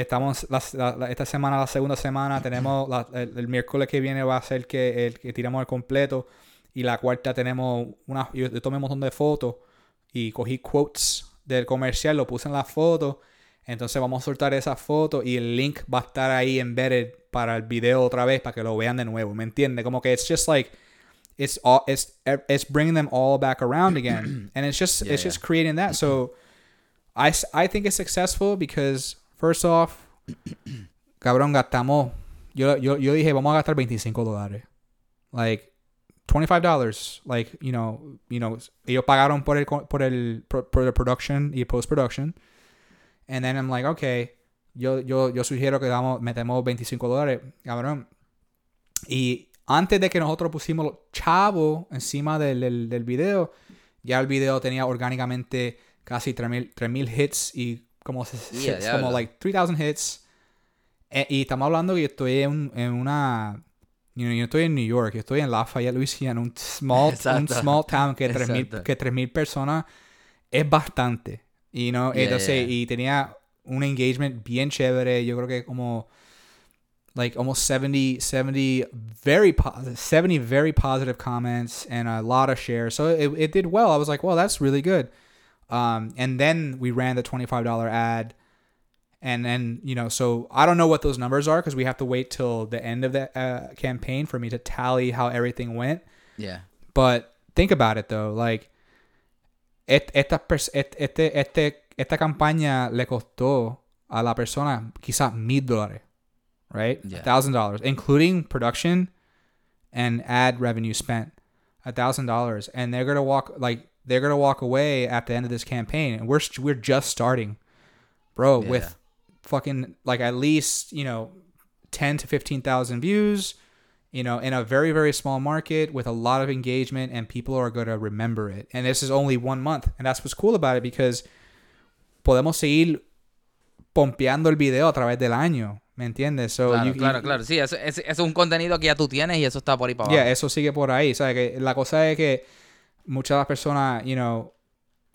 S3: Estamos la- la- la- esta semana la segunda semana tenemos el, el miércoles que viene va a ser que el que tiramos el completo y la cuarta tenemos una yo, yo tomé un montón de fotos y cogí quotes del comercial, lo puse en la foto. Entonces vamos a soltar esa foto y el link va a estar ahí embedded para el video otra vez para que lo vean de nuevo. ¿Me entiendes? Como que it's just like it's all it's it's bringing them all back around again, and it's just
S2: Yeah,
S3: it's
S2: yeah.
S3: just creating that. So I I think it's successful because first off, cabrón gastamos. Yo yo yo dije vamos a gastar 25 dólares, like. $25 like you know you know ellos pagaron por el por el por, el production y post production and then I'm like okay yo yo yo sugiero que damos metemos 25 dólares cabrón y antes de que nosotros pusimos los chavos encima del, del, del video ya el video tenía orgánicamente casi 3000 3000 hits y como
S2: Yeah,
S3: se- como
S2: diablo.
S3: like 3000 hits Eh, y estamos hablando que yo estoy en, en una you know, yo estoy en New York, yo estoy en Lafayette, Louisiana, un small, un small town que 3000
S2: Exacto.
S3: que 3000 personas es bastante. Y no,
S2: Yeah,
S3: entonces
S2: yeah.
S3: y tenía un engagement bien chévere, yo creo que como like almost 70 70 very positive 70 very positive comments and a lot of shares. So it, it did well. I was like, "Well, that's really good." Um, and then we ran the $25 ad. And then you know so i don't know what those numbers are because we have to wait till the end of the uh, campaign for me to tally how everything went.
S2: Yeah.
S3: but think about it though. Like et- esta, et- este, este, esta campaña le costó a la persona quizás mil dólares right?
S2: Yeah.
S3: a thousand dollars including production and ad revenue spent. A thousand dollars. And they're gonna walk like they're gonna walk away at the end of this campaign and we're we're just starting bro
S2: Yeah.
S3: with fucking like at least you know 10 to 15,000 views you know in a very very small market with a lot of engagement and people are going to remember it and this is only one month and that's what's cool about it because podemos seguir pompeando el video a través del año ¿me entiendes? So
S2: Claro,
S3: you-
S2: claro,
S3: you-
S2: claro. Sí, eso, eso es un contenido que ya tú tienes y eso está por ahí para abajo.
S3: Yeah, eso sigue por ahí. ¿sabes? Que la cosa es que muchas personas, you know,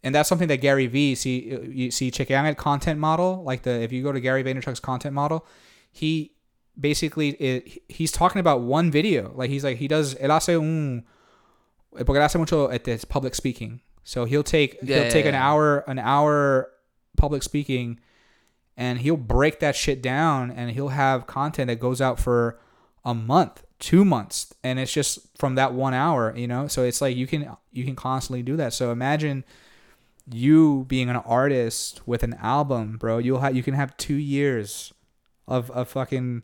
S3: and that's something that Gary Vee, see, you- see, chequean el content model, like the, if you go to Gary Vaynerchuk's content model, he basically, it, he's talking about one video. Like, he's like, he does, él hace un, eh, porque él hace mucho este, public speaking. So he'll take,
S2: Yeah,
S3: he'll
S2: yeah,
S3: take an hour, an hour public speaking and he'll break that shit down and he'll have content that goes out for a month two months and it's just from that one hour you know? So it's like you can you can constantly do that. So imagine you being an artist with an album bro. You'll have you can have two years of of fucking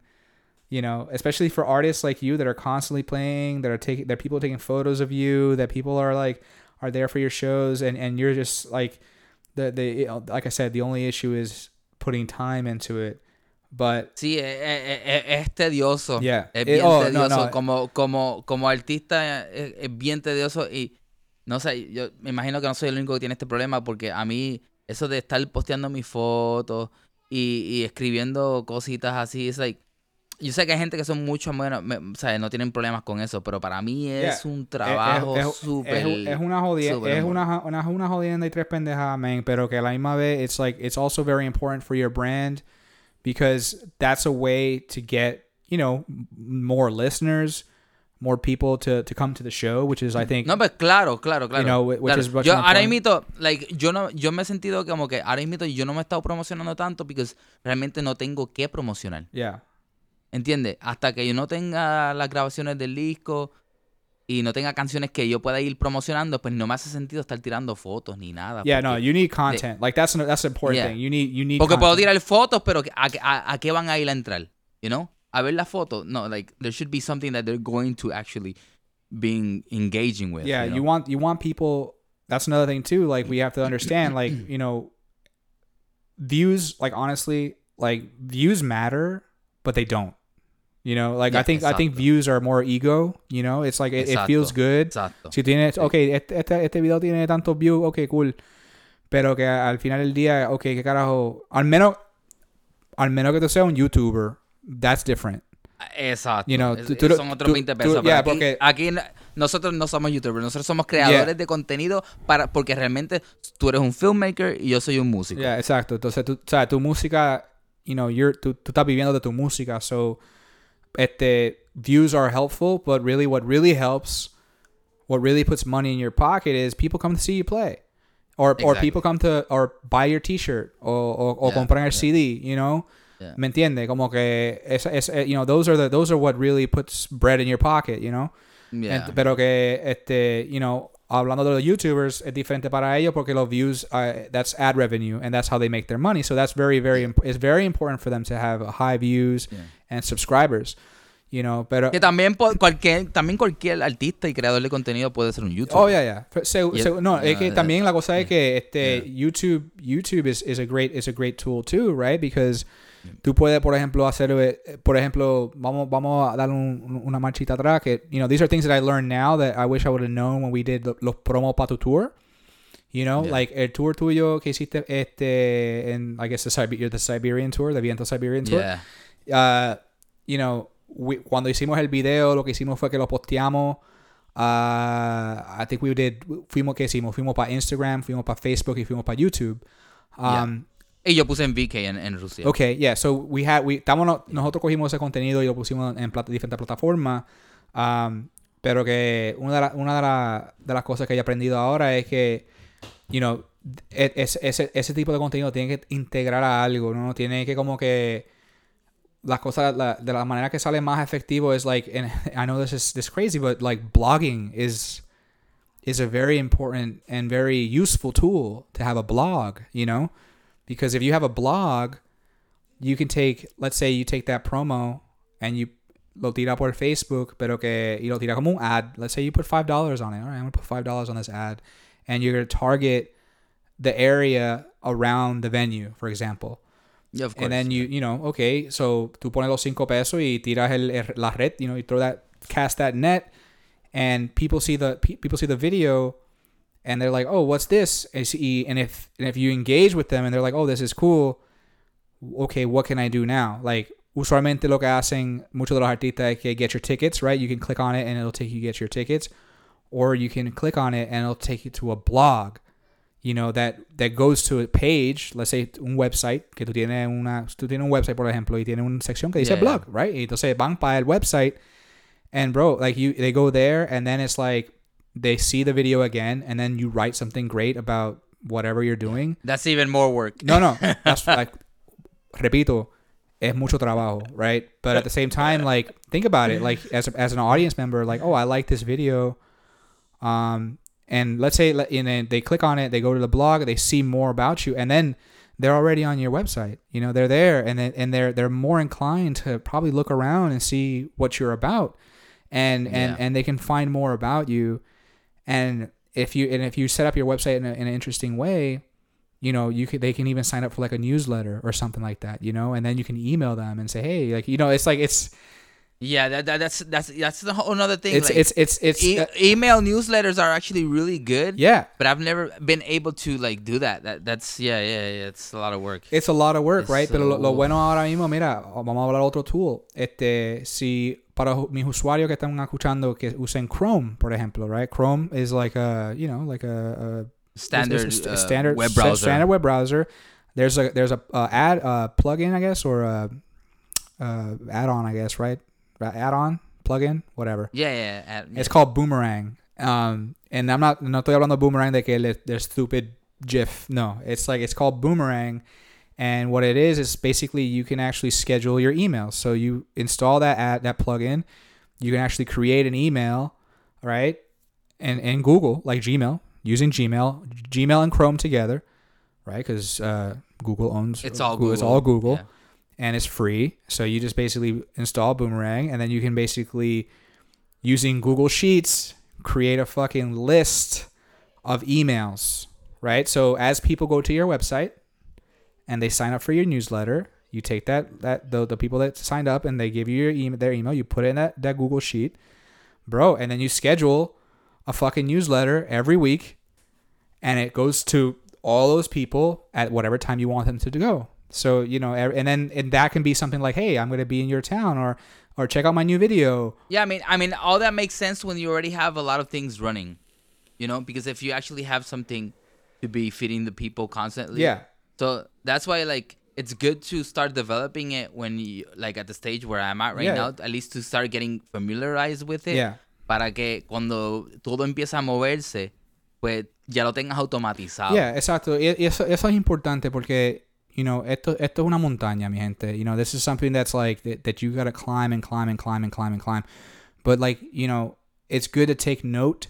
S3: you know especially for artists like you that are constantly playing that are taking that people are taking photos of you that people are like are there for your shows and and you're just like the the like i said the only issue is putting time into it but
S2: Sí, es, es- es- es tedioso.
S3: Yeah.
S2: Es
S3: Eh,
S2: bien
S3: oh,
S2: tedioso.
S3: no.
S2: Como, como, como artista es, es bien tedioso y No sé, yo me imagino que no soy el único que tiene este problema porque a mí eso de estar posteando mis fotos y, y escribiendo cositas así, es like, yo sé que hay gente que son mucho menos, me- o sea, no tienen problemas con eso, pero para mí es
S3: Yeah.
S2: un trabajo súper...
S3: es, es una jodienda es una, una, una jodienda y tres pendejadas man pero que a la misma vez it's like it's also very important for your brand because that's a way to get you know more listeners more people to, to come to the show which is I think
S2: No, pues claro, claro, claro.
S3: you know, which
S2: claro.
S3: is
S2: yo ahora mismo, like, yo no, yo me he sentido como que ahora mismo yo no me he estado promocionando tanto porque realmente no tengo que promocionar.
S3: yeah
S2: ¿Entiendes? Hasta que yo no tenga las grabaciones del disco y no tenga canciones que yo pueda ir promocionando, pues no me hace sentido estar tirando fotos ni nada.
S3: yeah no you need content like that's an, that's an important
S2: Yeah.
S3: thing you need you need
S2: porque puedo
S3: content.
S2: tirar fotos, pero ¿a, a, a qué van a ir a entrar? You know? A ver la foto. No, like, there should be something that they're going to actually be engaging with.
S3: yeah
S2: you,
S3: want you want people that's another thing too like we have to understand like you know views like honestly like views matter but they don't you know like i
S2: Yeah,
S3: think i think
S2: exacto.
S3: views are more ego you know it's like it, it feels good
S2: Exacto.
S3: si tienes ok este, este, este video tiene tantos views ok cool pero que al final del día ok qué carajo al menos al menos que tú seas un youtuber that's different
S2: Exacto.
S3: You know, tú- tú-
S2: son otros
S3: tú-
S2: 20
S3: tú-
S2: pesos.
S3: yeah,
S2: aquí,
S3: porque-
S2: aquí nosotros no somos youtubers, nosotros somos creadores de contenido para porque realmente tú eres un filmmaker y yo soy un músico.
S3: Yeah, exacto. Entonces, tú, o sea, tu música, you know, you're, tú estás viviendo de tu música. So, este, views are helpful, but really what really helps, what really puts money in your pocket is people come to see you play. Or, or people come to, or buy your t-shirt, o, o, o
S2: Yeah,
S3: compran el. CD, you know?
S2: Yeah.
S3: ¿Me entiende? Como que, es, es, you know, those are the, those are what really puts bread in your pocket, you know?
S2: Yeah.
S3: Ent- pero que, este, you know, hablando de los YouTubers, es diferente para ellos porque los views, uh, that's ad revenue and that's how they make their money. So that's very, very, imp- it's very important for them to have high views
S2: Yeah.
S3: And subscribers, you know. Pero,
S2: Que también cualquier, también cualquier artista y creador de contenido puede ser un youtuber.
S3: oh yeah, yeah.
S2: Yeah.
S3: se- no, es que
S2: Yeah,
S3: también la cosa es que este
S2: Yeah.
S3: YouTube, YouTube is, is a great, is a great tool too, right? Because tú puedes, por ejemplo, hacer, eh, por ejemplo, vamos, vamos a dar un- un- una marchita atrás que, you know, these are things that I learned now that I wish I would have known when we did lo- los promos para tu tour. You know,
S2: Yeah.
S3: like el tour tuyo que hiciste este en I guess the, the Siberian tour, the Viento Siberian tour.
S2: Yeah.
S3: Uh, you know, we- cuando hicimos el video, lo que hicimos fue que lo posteamos. Uh, I think we did. Fuimos que hicimos, fuimos para Instagram, fuimos para Facebook y fuimos para YouTube. Um,
S2: Y yo puse en VK en, en Rusia.
S3: Okay, yeah. So we had we estamos no- nosotros cogimos ese contenido y lo pusimos en plat- diferentes plataformas. Um, pero que una de, la- una de, la- de las cosas que he aprendido ahora es que, you know, e- es- ese, ese tipo de contenido tiene que integrar a algo, ¿no? Tiene que como que las cosa la- de la manera que sale más efectivo es like, and I know this is this crazy, but like blogging is is a very important and very useful tool to have a blog, you know? Because if you have a blog, you can take, let's say you take that promo and you lo tira por Facebook, pero que y lo tira como un ad. Let's say you put five dollars on it. All right, I'm gonna put five dollars on this ad, and you're gonna target the area around the venue, for example.
S2: Yeah, of course.
S3: And then you, you know, okay, so tú pones los cinco pesos y tiras el, el- la red, you know, you throw that, cast that net, and people see the pe- people see the video, and they're like, oh, what's this? And, and if and if you engage with them and they're like, oh, this is cool, okay, what can I do now? Like, usualmente lo que hacen muchos de los artistas es que get your tickets, right? You can click on it and it'll take you get your tickets, or you can click on it and it'll take you to a blog you know, that, that goes to a page, let's say un website, que tú tienes una, tú tienes un website, por ejemplo, y tiene una sección que dice
S2: Yeah,
S3: blog, right? Y entonces van para el website, and bro, like you, they go there, and then it's like, they see the video again, and then you write something great about whatever you're doing.
S2: That's even more work.
S3: No, no, that's like, repito, es mucho trabajo, right? But at the same time, like, think about it, like, as, as an audience member, like, oh, I like this video, um, and let's say let- and then they click on it, they go to the blog, they see more about you, and then they're already on your website. You know, they're there, and then, and they're they're more inclined to probably look around and see what you're about, and and
S2: Yeah.
S3: and they can find more about you, and if you and if you set up your website in, a, in an interesting way, you know, you could they can even sign up for like a newsletter or something like that, you know, and then you can email them and say, hey, like you know, it's like it's
S2: Yeah, that, that, that's that's that's the whole another thing.
S3: It's
S2: like,
S3: it's it's it's
S2: e-
S3: uh,
S2: email newsletters are actually really good.
S3: yeah.
S2: But I've never been able to like do that. That that's yeah, yeah, yeah. It's a lot of work.
S3: It's a lot of work,
S2: It's
S3: right? Pero lo, lo bueno ahora mismo, mira, vamos a hablar otro tool. Este, si para mis usuarios que están escuchando que usen Chrome, por ejemplo, right? Chrome is like a, you know, like a, a
S2: Standard,
S3: it's a
S2: uh,
S3: standard
S2: web browser.
S3: Standard web browser. There's a there's a uh, add uh, plugin, I guess, or a uh, add-on, I guess, right? Add-on, plugin, whatever.
S2: Yeah, yeah. yeah, yeah.
S3: It's called Boomerang. Um, and I'm not no estoy hablando Boomerang de que they're stupid GIF. No, it's like it's called Boomerang, and what it is is basically you can actually schedule your emails. So you install that ad, that plugin, you can actually create an email, right? And in Google like Gmail using Gmail, Gmail and Chrome together, right? Because uh, Google owns
S2: It's all
S3: Google.
S2: Google.
S3: It's all Google
S2: Yeah.
S3: And it's free. So you just basically install Boomerang, and then you can basically, using Google Sheets, create a fucking list of emails, right? So as people go to your website and they sign up for your newsletter, you take that that the, the people that signed up and they give you your email, their email, you put it in that, that Google Sheet, bro, and then you schedule a fucking newsletter every week, and it goes to all those people at whatever time you want them to go. So you know, and then and that can be something like, hey, I'm gonna be in your town, or or check out my new video.
S2: Yeah, I mean, I mean, all that makes sense when you already have a lot of things running, you know, because if you actually have something to be feeding the people constantly.
S3: Yeah,
S2: So that's why, like, it's good to start developing it when you, like, at the stage where I'm at right
S3: Yeah.
S2: now, at least to start getting familiarized with it.
S3: yeah,
S2: Para que cuando todo empieza a moverse, pues ya lo tengas automatizado.
S3: yeah, exacto. Y eso, eso es importante porque you know esto esto es una montaña, mi gente. You know, this is something that's like that, that you gotta climb and climb and climb and climb and climb. But like you know, it's good to take note.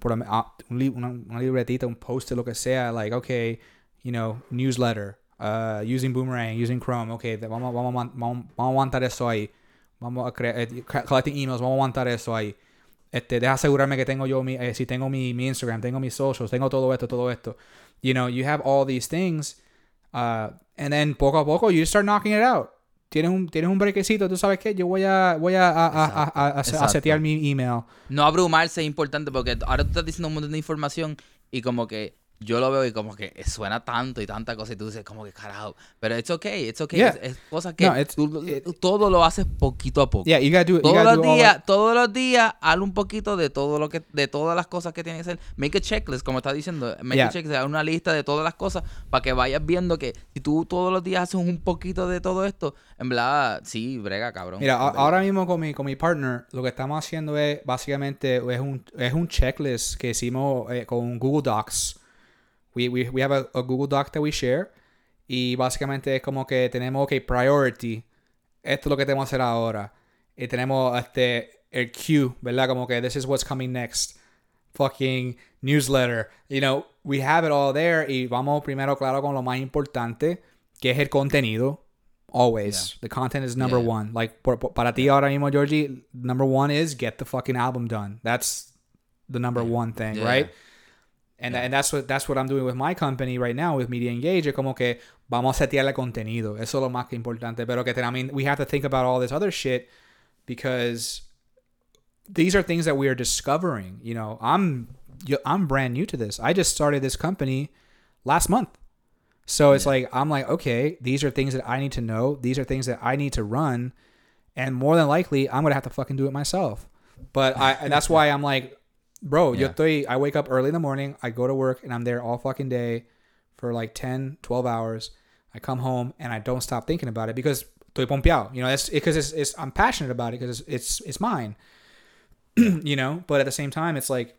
S3: Por ah, una, una libretita, un post lo que sea. Like okay, you know, newsletter. Uh, using Boomerang, using Chrome. Okay, vamos, vamos, vamos, vamos a aguantar eso ahí. Vamos a crear, eh, collecting emails, vamos a aguantar eso ahí. Este, deja asegurarme que tengo yo mi, eh, si tengo mi, mi Instagram, tengo mis socials, tengo todo esto, todo esto. You know, you have all these things, uh, and then poco a poco you start knocking it out. Tienes un, tienes un brequecito, tú sabes qué, yo voy a, voy a, a, a, a, setear mi email.
S2: No abrumarse es importante porque ahora tú estás diciendo un montón de información y como que yo lo veo y como que suena tanto y tanta cosa y tú dices como que carajo. Pero it's okay, it's okay.
S3: Yeah.
S2: Es, es cosa que
S3: No,
S2: tú,
S3: it-
S2: todo lo haces poquito a poco.
S3: Yeah, you gotta do, you
S2: todos
S3: gotta
S2: los
S3: do
S2: días, todos los días, haz un poquito de todo lo que, de todas las cosas que tienes que hacer. Make a checklist, como está diciendo. Make
S3: Yeah.
S2: a checklist, haz una lista de todas las cosas para que vayas viendo que si tú todos los días haces un poquito de todo esto, en verdad, sí, brega, cabrón.
S3: Mira, ahora mismo con mi, con mi partner, lo que estamos haciendo es básicamente es un, es un checklist que hicimos eh, con Google Docs. We, we, we have a, a Google Doc that we share. Y básicamente es como que tenemos, ok, priority. Esto es lo que tenemos que hacer ahora. Y tenemos este, el queue, ¿verdad? Como que this is what's coming next. Fucking newsletter. You know, we have it all there. Y vamos primero, claro, con lo más importante, que es el contenido. Always. The content is number
S2: Yeah.
S3: one. Like, por- por- para ti ahora mismo, Georgie, number one is get the fucking album done. That's the number one thing,
S2: Yeah.
S3: right? And, and that's what that's what I'm doing with my company right now with Media Engage. Es como que vamos a setearle contenido. Eso es lo más que importante. Pero que I mean, we have to think about all this other shit because these are things that we are discovering. You know, I'm I'm brand new to this. I just started this company last month. So it's like I'm like, okay, these are things that I need to know. These are things that I need to run, and more than likely, I'm gonna have to fucking do it myself. But I, and that's why I'm like, bro, yo
S2: Yeah.
S3: estoy, I wake up early in the morning, I go to work, and I'm there all fucking day for like 10, 12 hours. I come home and I don't stop thinking about it because estoy pompeado. You know, it's because it's, it's I'm passionate about it because it's it's, it's mine. you know, but at the same time, it's like,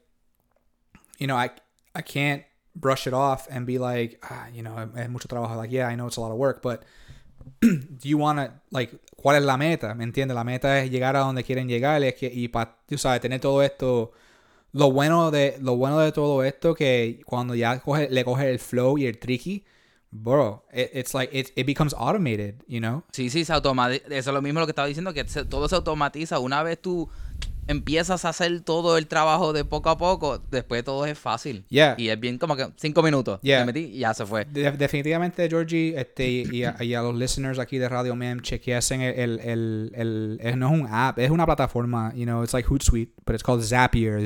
S3: you know, I I can't brush it off and be like, ah, you know, mucho trabajo. Like, yeah, I know it's a lot of work, but do you want to, like, cuál es la meta? ¿Me entiendes? La meta es llegar a donde quieren llegar es que, y para, tú sabes, tener todo esto. Lo bueno de, lo bueno de todo esto que cuando ya le coge el flow y el tricky, bro, it- it's like, it, it becomes automated, you know?
S2: Sí, sí, se automatiza. Eso es lo mismo lo que estaba diciendo, que todo se automatiza. Una vez tú empiezas a hacer todo el trabajo de poco a poco, después todo es fácil.
S3: Yeah.
S2: Y es bien como que cinco minutos.
S3: Yeah.
S2: Me metí y ya se fue.
S3: De- definitivamente, Georgie, este, y, a, y a los listeners aquí de Radio Mem, chequeasen el, el, el, el- es- no es un app, es una plataforma, you know, it's like Hootsuite, but it's called Zapier,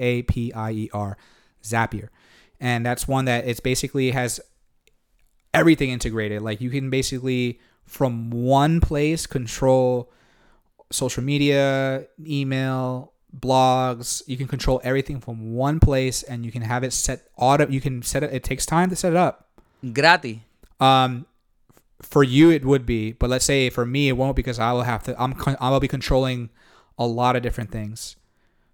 S3: Z-A-P-I-E-R, Zapier. And that's one that it's basically has everything integrated. Like you can basically, from one place, control social media, email, blogs. You can control everything from one place, and you can have it set auto. You can set it. It takes time to set it up.
S2: Gratis.
S3: Um, for you it would be, but let's say for me it won't because I will have to. I'm con- I will be controlling a lot of different things.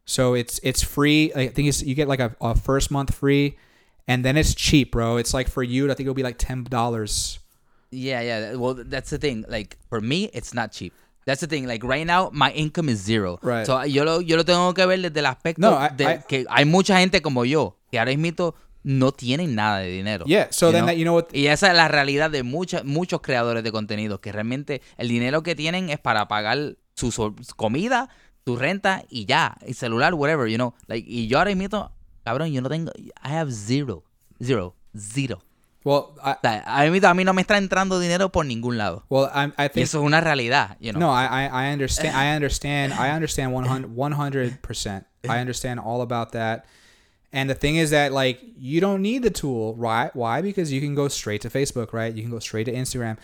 S3: So it's it's free. I think it's you get like a, a first month free, and then it's cheap, bro. It's like for you, I think it'll be like ten dollars.
S2: Yeah, yeah. Well, that's the thing. Like, for me, it's not cheap. That's the thing. Like, right now, my income is zero.
S3: Right.
S2: So, yo lo, yo lo tengo que ver desde el aspecto
S3: No, I-
S2: de
S3: I-
S2: que hay mucha gente como yo que ahora mismo no tienen nada de dinero.
S3: Yeah. So
S2: you
S3: then
S2: know?
S3: that you know what
S2: Y esa es la realidad de muchos muchos creadores de contenido, que realmente el dinero que tienen es para pagar su so- comida, su renta y ya, el celular, whatever, you know. Like, y yo ahora mismo, cabrón, yo no tengo, I have zero, zero, zero.
S3: Well I
S2: O sea, ahora mismo a mí no me está entrando dinero por ningún lado.
S3: well I I
S2: Y
S3: think
S2: eso es una realidad, you know.
S3: No, I, I, I understand. I understand. I understand 100 percent. I understand all about that. And the thing is that like you don't need the tool, right? Why? Because you can go straight to Facebook, right? You can go straight to Instagram.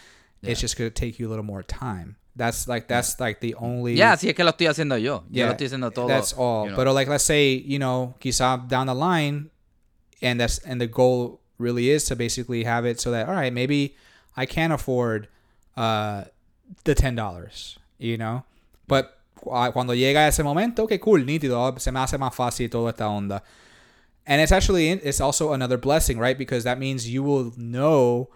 S3: It's just gonna take you a little more time. That's like that's like the only.
S2: Ya, así es que lo estoy haciendo yo. Yo
S3: Yeah,
S2: lo estoy haciendo todo.
S3: That's all.
S2: you know.
S3: But like, let's say you know, quizá down the line, and that's and the goal really is to basically have it so that all right, maybe I can afford uh the ten dollars, you know. But cu- cuando llega ese momento, que cool, nítido, se me hace más fácil toda esta onda. And it's actually it's also another blessing, right? Because that means you will know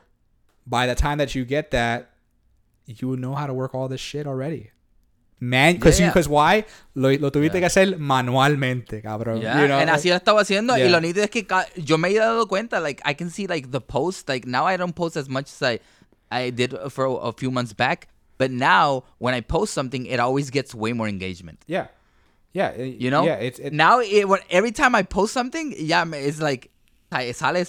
S3: by the time that you get that, you will know how to work all this shit already. Man, because
S2: Yeah, yeah.
S3: why? Lo, lo tuviste que hacer manualmente, cabrón.
S2: Yeah,
S3: You know,
S2: and así lo estaba haciendo y lo nítido es que yo me he dado cuenta like I can see like the post like now I don't post as much as I I did for a few months back but now when I post something it always gets way more engagement
S3: yeah, yeah, it-
S2: you know
S3: yeah. It's it,
S2: now it, when, every time I post something yeah it's like sale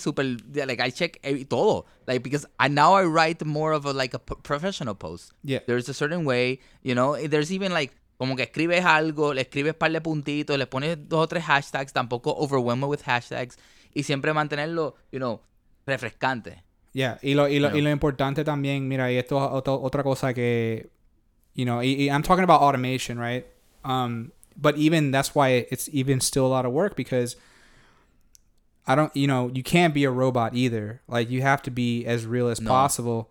S2: yeah, like I check every, todo like because I now I write more of a like a professional post
S3: Yeah.
S2: there's a certain way you know there's even like como que escribes algo, le escribes par de puntitos, le pones dos o tres hashtags, tampoco overwhelm with hashtags y siempre mantenerlo, you know, refrescante.
S3: Yeah, y lo, y lo,
S2: You
S3: y lo importante también, mira, y esto es otro- otra cosa que, you know, y, y I'm talking about automation, right? Um, but even that's why it's even still a lot of work because I don't, you know, you can't be a robot either. Like you have to be as real as
S2: No.
S3: possible.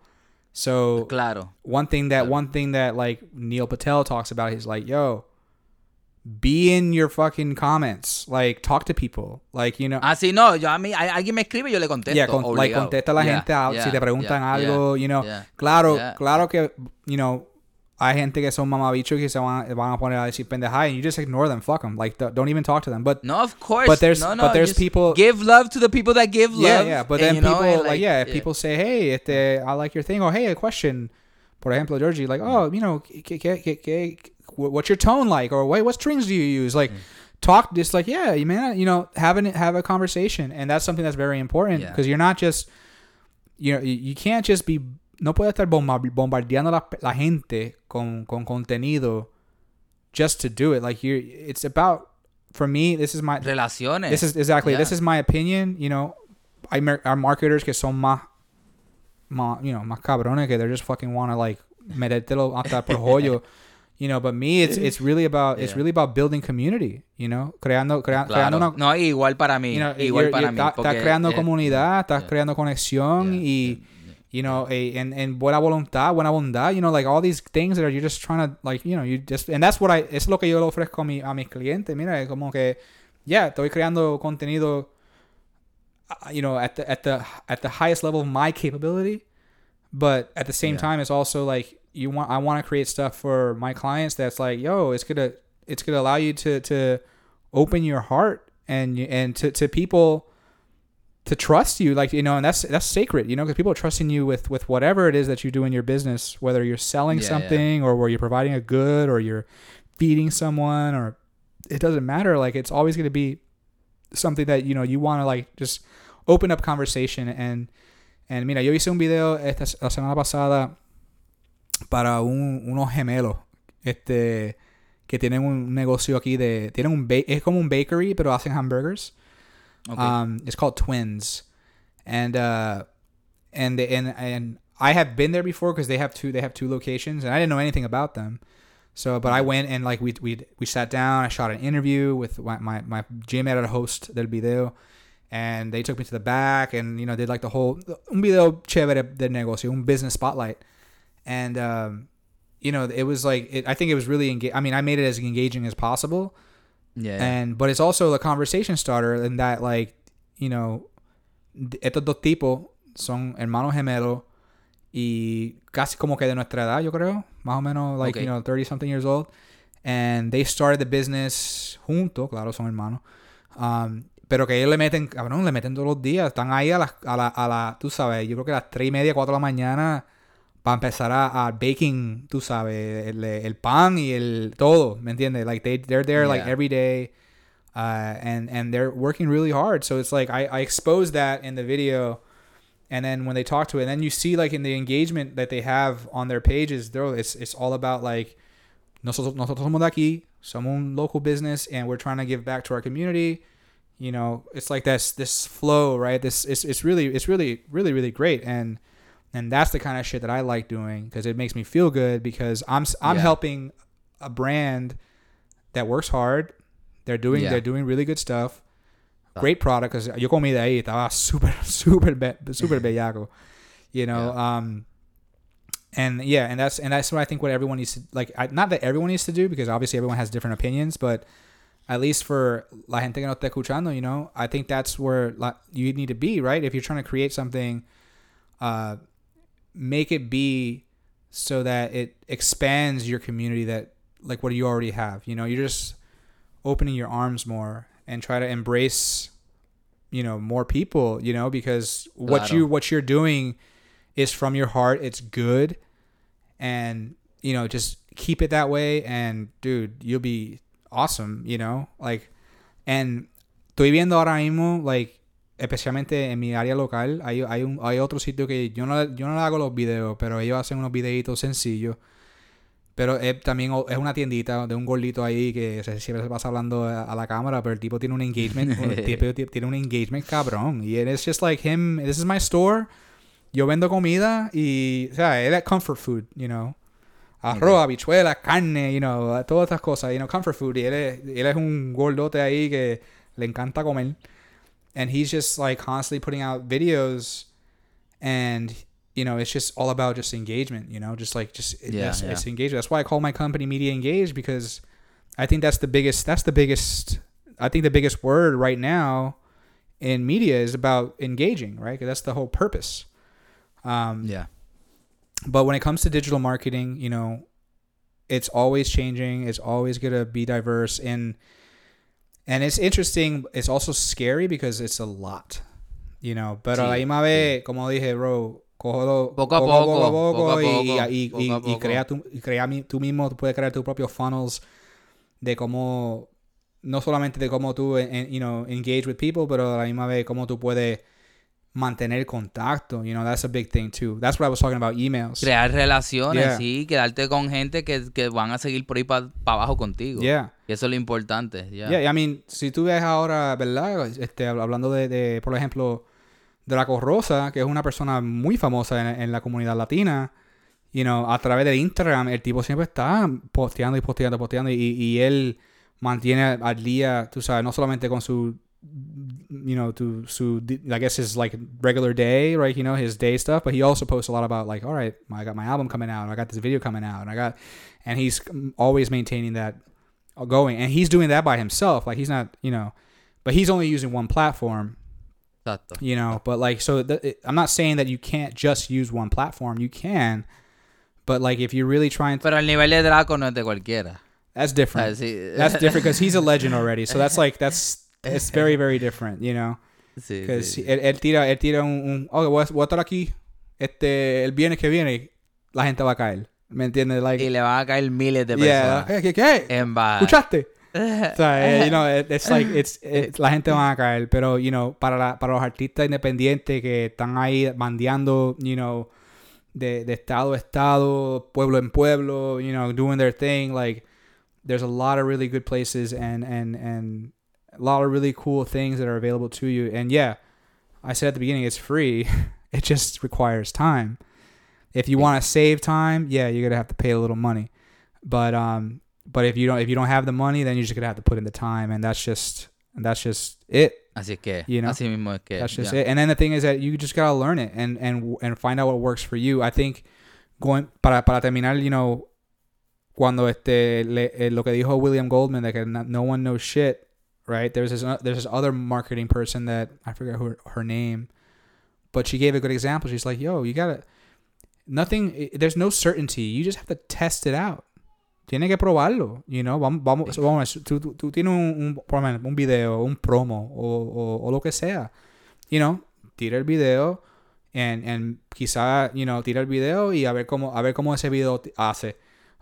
S3: So
S2: Claro.
S3: one thing that one thing that like Neil Patel talks about, he's like, yo, be in your fucking comments. Like talk to people. Like, you know,
S2: Ah, sí, no, yo a mí, a- alguien me escribe y yo le contesto.
S3: Yeah, con- like contesta a la
S2: Yeah,
S3: gente
S2: yeah,
S3: si te preguntan
S2: yeah,
S3: algo,
S2: yeah,
S3: you know.
S2: yeah.
S3: Claro,
S2: Yeah.
S3: claro que, you know, hay gente que son mamabichos que se van, van a poner a decir pendejadas and you just ignore them, fuck them. Like, don't don't even talk to them. But
S2: No, of course.
S3: But there's-
S2: no, no,
S3: but there's people-
S2: Give love to the people that give love.
S3: yeah. yeah
S2: But
S3: then
S2: you know,
S3: people,
S2: and,
S3: like, yeah, if people say, hey, este, I like your thing, or hey, a question. Por ejemplo, Georgie, like, oh, you know, que, que, que, what's your tone like? Or wait, what strings do you use? Like,
S2: Mm.
S3: talk just like, yeah, you man, you know, have an, have a conversation, and that's something that's very important
S2: Yeah.
S3: because you're not just, you know, you, you can't just be, no puedes estar bomba- bombardeando la, la gente con, con contenido just to do it. Like you, it's about, for me, this is my,
S2: Relaciones.
S3: this is exactly this
S2: Yeah.
S3: is my opinion. You know, I our marketers que son más, más you know más cabrones que they just fucking want to like metértelo hasta por joyo. You know, but me, it's it's really about it's
S2: Yeah.
S3: really about building community. You know, creando crea- creando
S2: Claro.
S3: una
S2: No, igual para mí.
S3: you know,
S2: igual
S3: you're-
S2: para
S3: you're-
S2: mí.
S3: estás creando
S2: eh,
S3: comunidad, estás
S2: yeah.
S3: creando conexión y you know, a, and and buena voluntad, buena bondad, you know, like all these things that are, you're just trying to like, you know, you just and that's what I es lo que yo le ofrezco a mi a mis clientes, mira, es como que yeah, estoy creando contenido uh, you know, at the at the at the highest level of my capability, but at the same
S2: Yeah.
S3: time it's also like you want I want to create stuff for my clients that's like, yo, it's going to it's going to allow you to to open your heart and you- and to to people to trust you like you know and that's that's sacred you know because people are trusting you with with whatever it is that you do in your business whether you're selling
S2: Yeah, yeah.
S3: something or where you're providing a good or you're feeding someone or it doesn't matter. Like it's always going to be something that you know you want to like just open up conversation and and mira yo hice un video esta la semana pasada para un, unos gemelos este que tienen un negocio aquí de tienen un ba- es como un bakery pero hacen hamburgers
S2: Ok.
S3: um, it's called Twins, and uh, and they, and and I have been there before because they have two they have two locations, and I didn't know anything about them. So, but I went and like we we we sat down. I shot an interview with my my, my gym editor host that'll be there, and they took me to the back and you know did like the whole un video chévere del negocio, un business spotlight, and um, you know it was like it, I think it was really engaging. I mean, I made it as engaging as possible
S2: Yeah.
S3: and but it's also the conversation starter in that like you know estos dos tipos son hermanos gemelos y casi como que de nuestra edad yo creo más o menos like
S2: Okay.
S3: you know 30 something years old and they started the business juntos claro son hermanos um, pero que ellos le meten cabrón le meten todos los días están ahí a las a la, a la tú sabes yo creo que a las 3 y media 4 de la mañana para empezar a, a baking, tú sabes, el, el pan y el todo, ¿me entiendes? Like they they're there like every day, uh, and and they're working really hard. So it's like I I exposed that in the video, and then when they talk to it, and then you see like in the engagement that they have on their pages, though it's it's all about like nosotros nosotros somos de aquí, somos un local business, and we're trying to give back to our community. You know, it's like this this flow, right? This it's it's really it's really really really great, and and that's the kind of shit that I like doing because it makes me feel good because I'm I'm
S2: Yeah.
S3: helping a brand that works hard. They're doing
S2: Yeah.
S3: they're doing really good stuff. Great product because yo comí de ahí estaba super super be- super bellaco, you know. Um, and yeah, and that's and that's what I think what everyone needs to like. I, not that everyone needs to do because obviously everyone has different opinions, but at least for la gente que no está escuchando, you know, I think that's where la, you need to be, right? If you're trying to create something, uh, make it be so that it expands your community that like what you already have. You know, you're just opening your arms more and try to embrace, you know, more people. You know, because what you what you're doing is from your heart. It's good, and you know, just keep it that way. And dude, you'll be awesome. You know, like, and estoy viendo ahora mismo, like, especialmente en mi área local, hay, hay, un, hay otro sitio que yo no, yo no le hago los videos, pero ellos hacen unos videitos sencillos. Pero es, también es una tiendita de un gordito ahí que se- siempre se pasa hablando a, a la cámara, pero el tipo tiene un engagement, tipo ti- tiene un engagement cabrón. Y it's just like him, this is my store, yo vendo comida y, o sea, es comfort food, you know. Arroz, habichuelas, carne, you know, todas estas cosas, you know, comfort food. Y él es, él es un gordote ahí que le encanta comer. And he's just like constantly putting out videos and you know, it's just all about just engagement, you know, just like just
S2: Yeah,
S3: it's,
S2: yeah.
S3: it's engagement. That's why I call my company Media Engaged because I think that's the biggest that's the biggest I think the biggest word right now in media is about engaging, right? 'Cause that's the whole purpose. Um,
S2: yeah.
S3: but when it comes to digital marketing, you know, it's always changing. It's always gonna be diverse, and and it's interesting. It's also scary because it's a lot, you know. Pero a la
S2: Sí,
S3: misma vez, como dije, bro, cógelo
S2: Poco a
S3: poco,
S2: poco,
S3: poco,
S2: poco a
S3: y,
S2: poco,
S3: y, crea tu, crea tú mismo, tú puedes crear tus propios funnels de cómo, no solamente de cómo tú, en- you know, engage with people, pero a la misma vez cómo tú puedes mantener contacto. You know, that's a big thing too. That's what I was talking about emails.
S2: Crear relaciones,
S3: Yeah.
S2: sí, quedarte con gente que, que van a seguir por ahí para abajo contigo.
S3: Yeah.
S2: Y eso es lo importante. ya.
S3: Yeah, I mean, si tú ves ahora, ¿verdad? Este, hab- hablando de, de, por ejemplo, Draco Rosa, que es una persona muy famosa en, en la comunidad latina, you know, a través de Instagram, el tipo siempre está posteando y posteando, posteando, y, y él mantiene al día, tú sabes, no solamente con su, you know, to, su, I guess his like regular day, right? You know, his day stuff, but he also posts a lot about like, all right, I got my album coming out, I got this video coming out, and I got, and he's always maintaining that uh, going and he's doing that by himself like he's not you know but he's only using one platform you know but like so th- it, i'm not saying that you can't just use one platform you can but like if you're really trying to
S2: Pero el nivel de Draco no es de cualquiera.
S3: that's different that's different because he's a legend already so that's like that's it's very very different you know
S2: Sí,
S3: because
S2: sí, sí.
S3: él, él tira él tira un, un oh voy a, voy a estar aquí este el viernes que viene la gente va a caer ¿Me entiendes? Like,
S2: Y le van a caer miles de
S3: yeah,
S2: personas.
S3: ¿qué, qué, qué?
S2: Baja.
S3: ¿Escuchaste? O sea, eh, you know, it- it's like, it's, it's- la gente va a caer, pero, you know, para, la- para los artistas independientes que están ahí bandeando, you know, de, de estado a estado, pueblo en pueblo, you know, doing their thing, like, there's a lot of really good places and, and, and a lot of really cool things that are available to you. And yeah, I said at the beginning, it's free. it just requires time. If you want to save time, yeah, you're gonna have to pay a little money. But um, but if you don't if you don't have the money, then you're just gonna have to put in the time, and that's just that's just it.
S2: Así es que,
S3: You know,
S2: así mismo es que.
S3: That's just
S2: ya.
S3: it. And then the thing is that you just gotta learn it and and and find out what works for you. I think going para para terminar, you know, cuando este le, eh, lo que dijo William Goldman no, no one knows shit, right? There's this uh, there's this other marketing person that I forget her her name, but she gave a good example. She's like, "Yo, you gotta nothing. There's no certainty. You just have to test it out. Tiene que probarlo, you know. Vamos, vamos, vamos tú, tú, tú tienes un, un, un video, un promo o, o, o lo que sea, you know, tira el video and, and quizá, you know, tira el video y a ver cómo, a ver cómo ese video hace.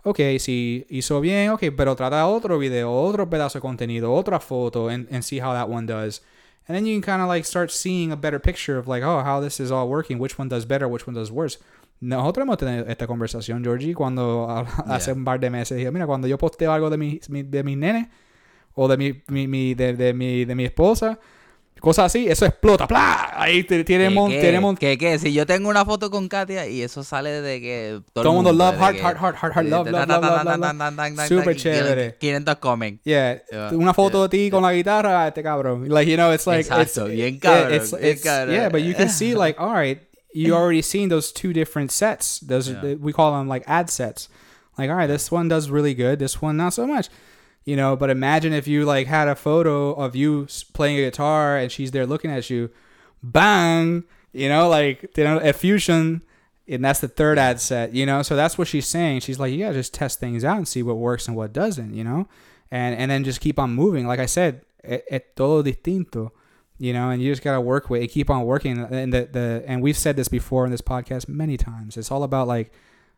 S3: Ok, si hizo bien, ok, pero trata otro video, otro pedazo de contenido, otra foto, and, and see how that one does. And then you can kind of like start seeing a better picture of like, oh, how this is all working, which one does better, which one does worse. Nosotros hemos tenido esta conversación, Georgie, cuando hace un par de meses dije, mira, cuando yo posteo algo de mi, mi- de mis nenes o de mi, mi, mi- de, de mi, de mi esposa, cosas así, eso explota, ¡plá! Ahí te- tiene
S2: ¿Qué, qué?
S3: tiene mon-
S2: ¿Qué, qué? Si yo tengo una foto con Katia y eso sale de que todo,
S3: Todo el mundo love, heart, heart, heart, heart, heart, love, love, love, Super chévere.
S2: 500 comen.
S3: Yeah, una foto de ti con la guitarra, este cabrón. Like, you know, it's like
S2: Exacto, bien
S3: it-
S2: cabrón, bien
S3: yeah, but you can see like, all right, you already seen those two different sets. Those we call them like ad sets. Like, all right, this one does really good, this one not so much. You know, but imagine if you like had a photo of you playing a guitar and she's there looking at you, bang, you know, like you know, a fusion, and that's the third ad set, you know. So that's what she's saying. She's like, you gotta just test things out and see what works and what doesn't, you know, and and then just keep on moving. Like I said, es, es todo distinto, you know, and you just gotta work with it, keep on working. And the the and we've said this before in this podcast many times. It's all about like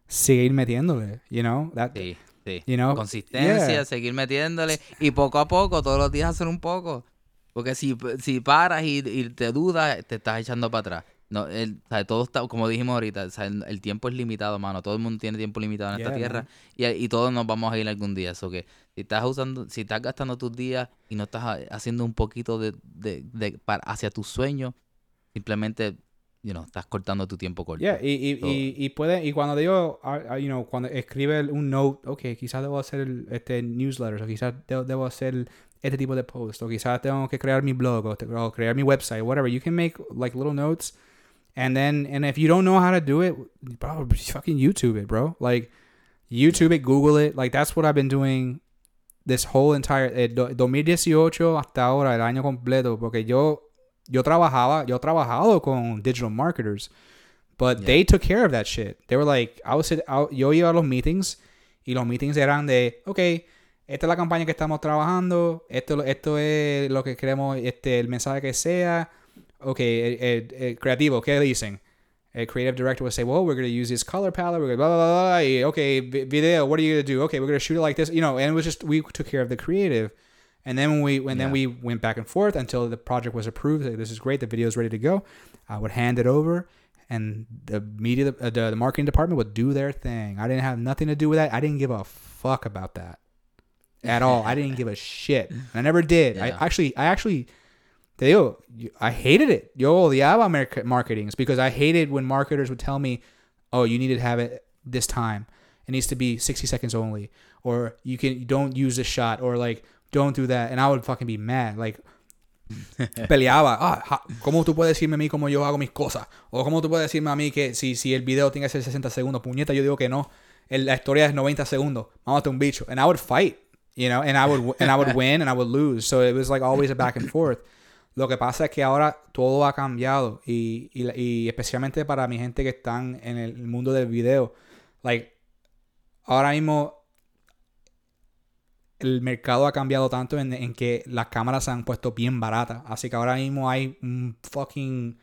S3: seguir metiéndole, you know, that
S2: Sí, sí.
S3: you know,
S2: Consistencia,
S3: yeah.
S2: seguir metiéndole y poco a poco, todos los días hacer un poco. Porque si, si paras y, y te dudas, te estás echando para atrás. No, el, o sea, todo está, como dijimos ahorita, o sea, el, el tiempo es limitado, mano. Todo el mundo tiene tiempo limitado en esta tierra y, y todos nos vamos a ir algún día. Eso que si estás usando, si estás gastando tus días y no estás ha- haciendo un poquito de, de, de- para, hacia tus sueños, simplemente, you know, estás cortando tu tiempo corto.
S3: Yeah, y, y,
S2: So-
S3: y, y puede, y cuando digo, ah, ah, you know, cuando escribe un note, ok, quizás debo hacer este newsletters, o quizás debo, debo hacer este tipo de post, o quizás tengo que crear mi blog, o, crear mi website, whatever. You can make like little notes, and then, and if you don't know how to do it, bro, fucking YouTube it, bro. Like, YouTube it, Google it. Like, that's what I've been doing this whole entire, eh, do- 2018 hasta ahora, el año completo, porque yo, yo trabajaba, yo trabajado con digital marketers. But
S2: Yeah.
S3: they took care of that shit. They were like, I was sit- I- yo iba a los meetings y los meetings eran de, ok, esta es la campaña que estamos trabajando, esto, esto es lo que queremos, este, el mensaje que sea. Ok, el, el- el creativo, ¿qué dicen? El creative director would say, well, we're going to use this color palette, we're going to blah, blah, blah, blah. okay, video, what are you going to do? Okay, we're going to shoot it like this. You know, and it was just, we took care of the creative. And then when we, and then we went back and forth until the project was approved. Like, this is great. The video is ready to go. I would hand it over and the media, uh, the, the marketing department would do their thing. I didn't have nothing to do with that. I didn't give a fuck about that at all. I didn't give a shit. I never did.
S2: Yeah.
S3: I actually, I actually, digo, I hated it. Yo the odiaba market marketings because I hated when marketers would tell me, "Oh, you need to have it this time. It needs to be 60 seconds only, or you can don't use this shot, or like don't do that." And I would fucking be mad. Like peleaba. Ah, ¿Cómo tú puedes decirme a mí cómo yo hago mis cosas? O cómo tú puedes decirme a mí que si, si el video tiene que ser 60 segundos, puñeta, yo digo que no. La historia es 90 segundos. Mámate un bicho. And I would fight, you know, and I would and I would win and I would lose. So it was like always a back and forth. Lo que pasa es que ahora todo ha cambiado y, y, y especialmente para mi gente que están en el mundo del video. Like, ahora mismo el mercado ha cambiado tanto en, que las cámaras se han puesto bien baratas. Así que ahora mismo hay un fucking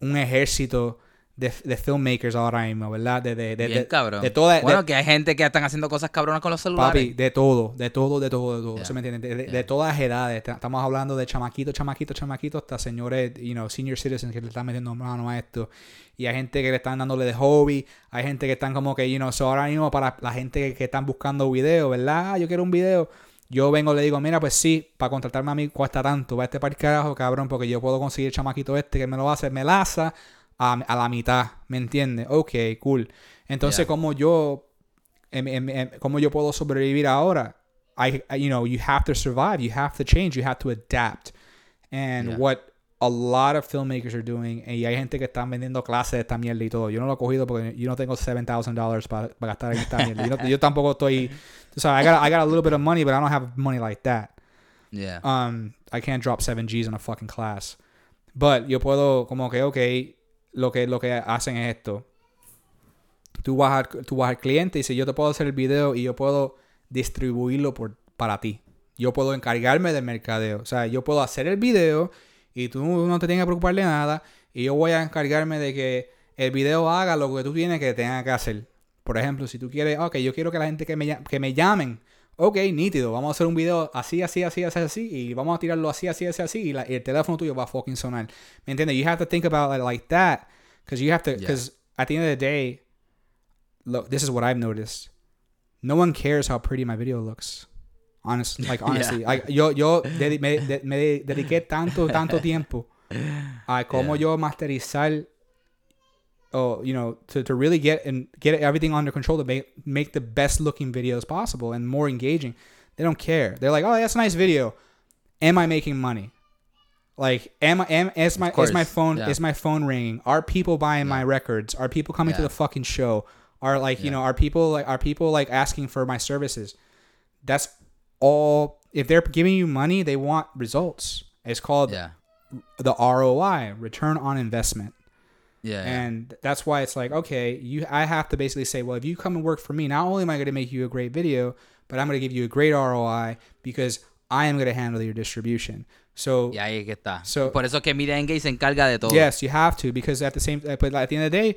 S3: un ejército de, de filmmakers ahora mismo, ¿verdad? De, de, de,
S2: Bien
S3: de,
S2: cabrón.
S3: de toda,
S2: bueno, que hay gente que están haciendo cosas cabronas con los celulares.
S3: Papi, de todo, de todo, de todo, de todo.
S2: Yeah.
S3: ¿Se me entiende? De, de-
S2: Yeah.
S3: de todas las edades. Estamos hablando de chamaquitos, chamaquitos, chamaquitos, hasta señores, you know, senior citizens que le están metiendo mano a esto. Y hay gente que le están dándole de hobby. Hay gente que están como que, you know, so ahora mismo para la gente que, que están buscando video, ¿verdad? Ah, yo quiero un video. Yo vengo y le digo, mira, pues sí, para contratarme a mí cuesta tanto. Va este para el carajo, cabrón, porque yo puedo conseguir el chamaquito este que me lo hace, me laza a, a la mitad, ¿me entiendes? Ok, cool. Entonces,
S2: Yeah.
S3: como yo em- em- em- cómo yo puedo sobrevivir ahora. I, you know, you have to survive, you have to change, you have to adapt. And
S2: Yeah.
S3: what a lot of filmmakers are doing, y hay gente que están vendiendo clases de esta mierda y todo. Yo no lo he cogido porque yo no tengo $7,000 para para gastar en esta mierda. Yo, no- yo tampoco estoy, sabes, I got, I got a little bit of money, but I don't have money like that.
S2: Yeah.
S3: Um, I can't drop 7 G's on a fucking class. But yo puedo, como que, ok, lo que, lo que hacen es esto. Tú vas, al, tú vas al cliente y dices, yo te puedo hacer el video y yo puedo distribuirlo por, para ti. Yo puedo encargarme del mercadeo. O sea, yo puedo hacer el video y tú no te tienes que preocupar de nada. Y yo voy a encargarme de que el video haga lo que tú tienes que tenga que hacer. Por ejemplo, si tú quieres, ok, yo quiero que la gente que me, que me llamen, ok, nítido, vamos a hacer un video así, así, así, así, así, y vamos a tirarlo así, así, así, así, y, la- y el teléfono tuyo va a fucking sonar. ¿Me entiendes? You have to think about it like that, because you have to,
S2: Yeah.
S3: because at the end of the day, look, this is what I've noticed. No one cares how pretty my video looks. Honest, like honestly, like yo, yo me, de- me dediqué tanto, tanto tiempo a cómo
S2: Yeah.
S3: yo masterizar oh, you know, to, to really get and get everything under control to make make the best looking videos possible and more engaging. They don't care. They're like, oh, that's a nice video. Am I making money? Like, am I am is my is my phone
S2: yeah.
S3: is my phone ringing? Are people buying my records? Are people coming to the fucking show? Are like you know are people like are people like asking for my services? That's all. If they're giving you money, they want results. It's called
S2: Yeah.
S3: the ROI, return on investment.
S2: Yeah. yeah.
S3: And that's why it's like, okay, you I have to basically say, well, if you come and work for me, not only am I going to make you a great video, but I'm going to give you a great ROI because I am going to handle your distribution. So
S2: yeah, ahí que está.
S3: So-
S2: Por eso que Media Engage se encarga de todo.
S3: yes, you have to because at the same uh, but at the end of the day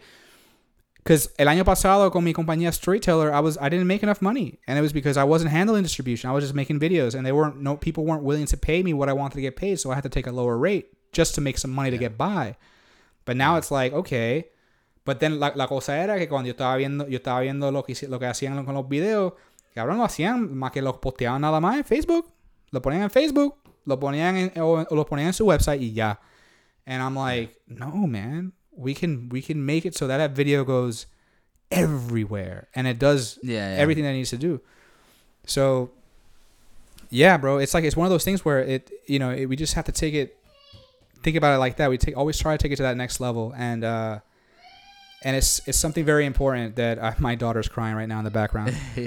S3: because el año pasado con mi compañía Storyteller, I was I didn't make enough money, and it was because I wasn't handling distribution. I was just making videos, and they weren't no people weren't willing to pay me what I wanted to get paid, so I had to take a lower rate just to make some money to get by. But now it's like okay, but then la, la cosa era que cuando yo estaba viendo yo estaba viendo lo que lo que hacían con los videos, cabrón lo hacían más que los posteaban nada más en Facebook, lo ponían en Facebook, lo ponían en, o, o lo ponían en su website y ya. And I'm like, no, man, we can we can make it so that that video goes everywhere and it does
S2: Yeah, yeah.
S3: everything that it needs to do. So, yeah, bro, it's like it's one of those things where it you know it, we just have to take it, think about it like that. We take always try to take it to that next level, and uh, and it's it's something very important that uh, my daughter's crying right now in the background.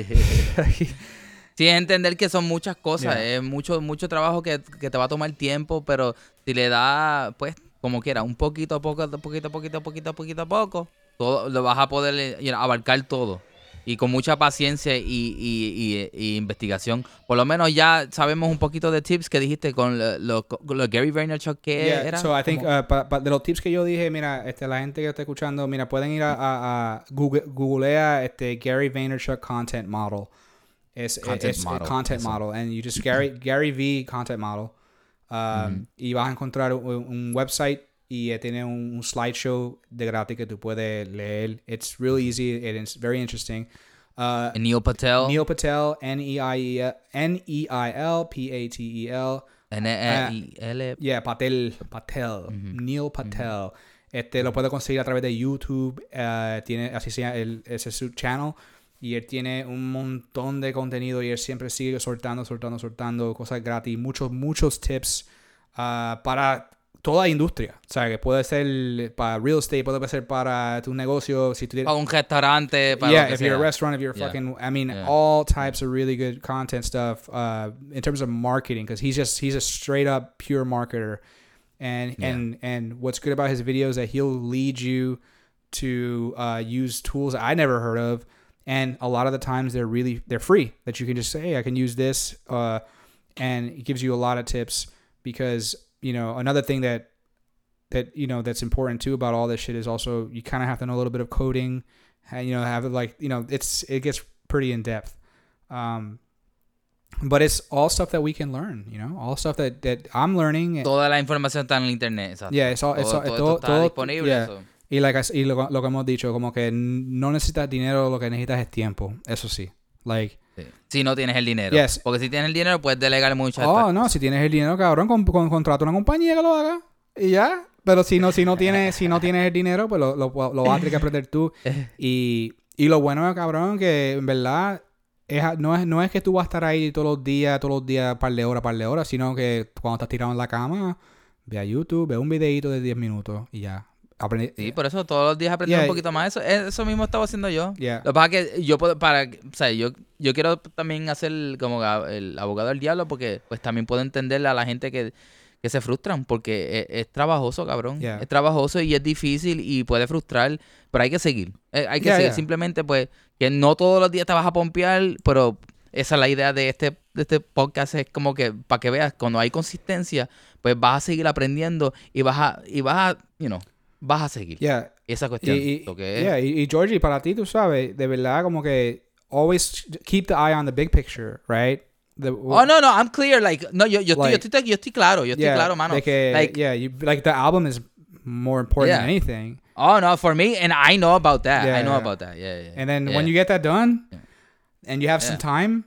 S2: Sí, entender que son muchas cosas,
S3: Yeah.
S2: es mucho, mucho trabajo que, que te va a tomar tiempo, pero si le da, pues, como quiera, un poquito a poco, poquito a poquito, poquito a poquito a poco, todo, lo vas a poder eh, you know, abarcar todo. Y con mucha paciencia y, y- y- y investigación. Por lo menos ya sabemos un poquito de tips que dijiste con lo, lo- Gary Vaynerchuk que
S3: Yeah,
S2: era.
S3: so I think uh, pa- pa- de los tips que yo dije, mira, este, la gente que está escuchando, mira, pueden ir a, a, a Google, googlea este Gary Vaynerchuk Content Model. Es,
S2: Content
S3: es-
S2: model,
S3: content
S2: eso.
S3: model. And you just Gary, Gary V Content Model. Um, Y vas a encontrar un, un website y eh, tiene un, un slideshow de gratis que tú puedes leer. It's really easy. It's very interesting. Uh,
S2: Neil Patel,
S3: Neil Patel, N E I E N E I L P A T E L.
S2: N-E-I-L.
S3: Yeah, Patel, Patel, Neil Patel. Este lo puede conseguir a través de YouTube. eh, tiene así se llama, el, ese es su channel. Y él tiene un montón de contenido y él siempre sigue soltando, soltando, soltando cosas gratis. Muchos, muchos tips ah, para toda industria. O sea, que puede ser para real estate, puede ser para tu negocio. Si tú tienes,
S2: Para un restaurante, para
S3: yeah,
S2: lo que
S3: if you're a restaurant, if you're
S2: Yeah.
S3: fucking, I mean,
S2: Yeah.
S3: all types of really good content stuff uh, in terms of marketing because he's just he's a straight up pure marketer, and
S2: Yeah.
S3: and and what's good about his videos that he'll lead you to uh, use tools that I never heard of, and a lot of the times they're really they're free that you can just say, hey, I can use this, uh, and it gives you a lot of tips because you know another thing that that you know that's important too about all this shit is also you kind of have to know a little bit of coding, and you know have it like you know it's it gets pretty in depth. Um, but it's all stuff that we can learn, you know, all stuff that that I'm learning.
S2: Toda la información está en el internet. Exacto.
S3: Yeah, it's all, it's
S2: todo,
S3: all,
S2: todo
S3: todo,
S2: está
S3: todo-
S2: disponible.
S3: yeah.
S2: so.
S3: Y, like y lo, lo que hemos dicho, como que no necesitas dinero, lo que necesitas es tiempo. Eso sí. Like,
S2: Sí. Si no tienes el dinero.
S3: Yes.
S2: Porque si tienes el dinero, puedes delegar muchas
S3: oh, no, si tienes el dinero, cabrón, con, con, contrata una compañía que lo haga. Y ya. Pero si no, si no tienes, si no tienes el dinero, pues lo, lo, lo vas a tener que aprender tú. Y, y lo bueno, cabrón, que en verdad es, no, es, no es que tú vas a estar ahí todos los días, todos los días, par de horas, par de horas, sino que cuando estás tirado en la cama, ve a YouTube, ve un videito de 10 minutos y ya. Aprende,
S2: Sí, por eso todos los días aprender
S3: Yeah.
S2: un poquito más. Eso, eso mismo estaba haciendo yo.
S3: Yeah.
S2: Lo que pasa es que yo puedo, para, o sea, yo, yo quiero también hacer como el abogado del diablo porque pues también puedo entenderle a la gente que, que se frustran porque es, es trabajoso, cabrón. Es trabajoso y es difícil y puede frustrar, pero hay que seguir. Eh, hay que seguir. Simplemente pues que no todos los días te vas a pompear, pero esa es la idea de este, de este podcast, es como que para que veas, cuando hay consistencia, pues vas a seguir aprendiendo y vas a, y vas a, you know, vas a seguir.
S3: Yeah.
S2: Esa cuestión.
S3: y-
S2: lo que es.
S3: yeah, y, y Georgie, para ti, tú sabes, de verdad, como que always keep the eye on the big picture, right? The-
S2: Oh, no, no, I'm clear. Like, no, yo, yo, estoy, yo,
S3: Like-
S2: estoy, yo estoy claro, yo estoy
S3: yeah,
S2: claro, mano.
S3: de que,
S2: like,
S3: yeah, you, like the album is more important than
S2: Yeah.
S3: anything.
S2: oh, no, for me, and I know about that. yeah, I know about that. Yeah, yeah.
S3: And then when you get that done, and you have some time,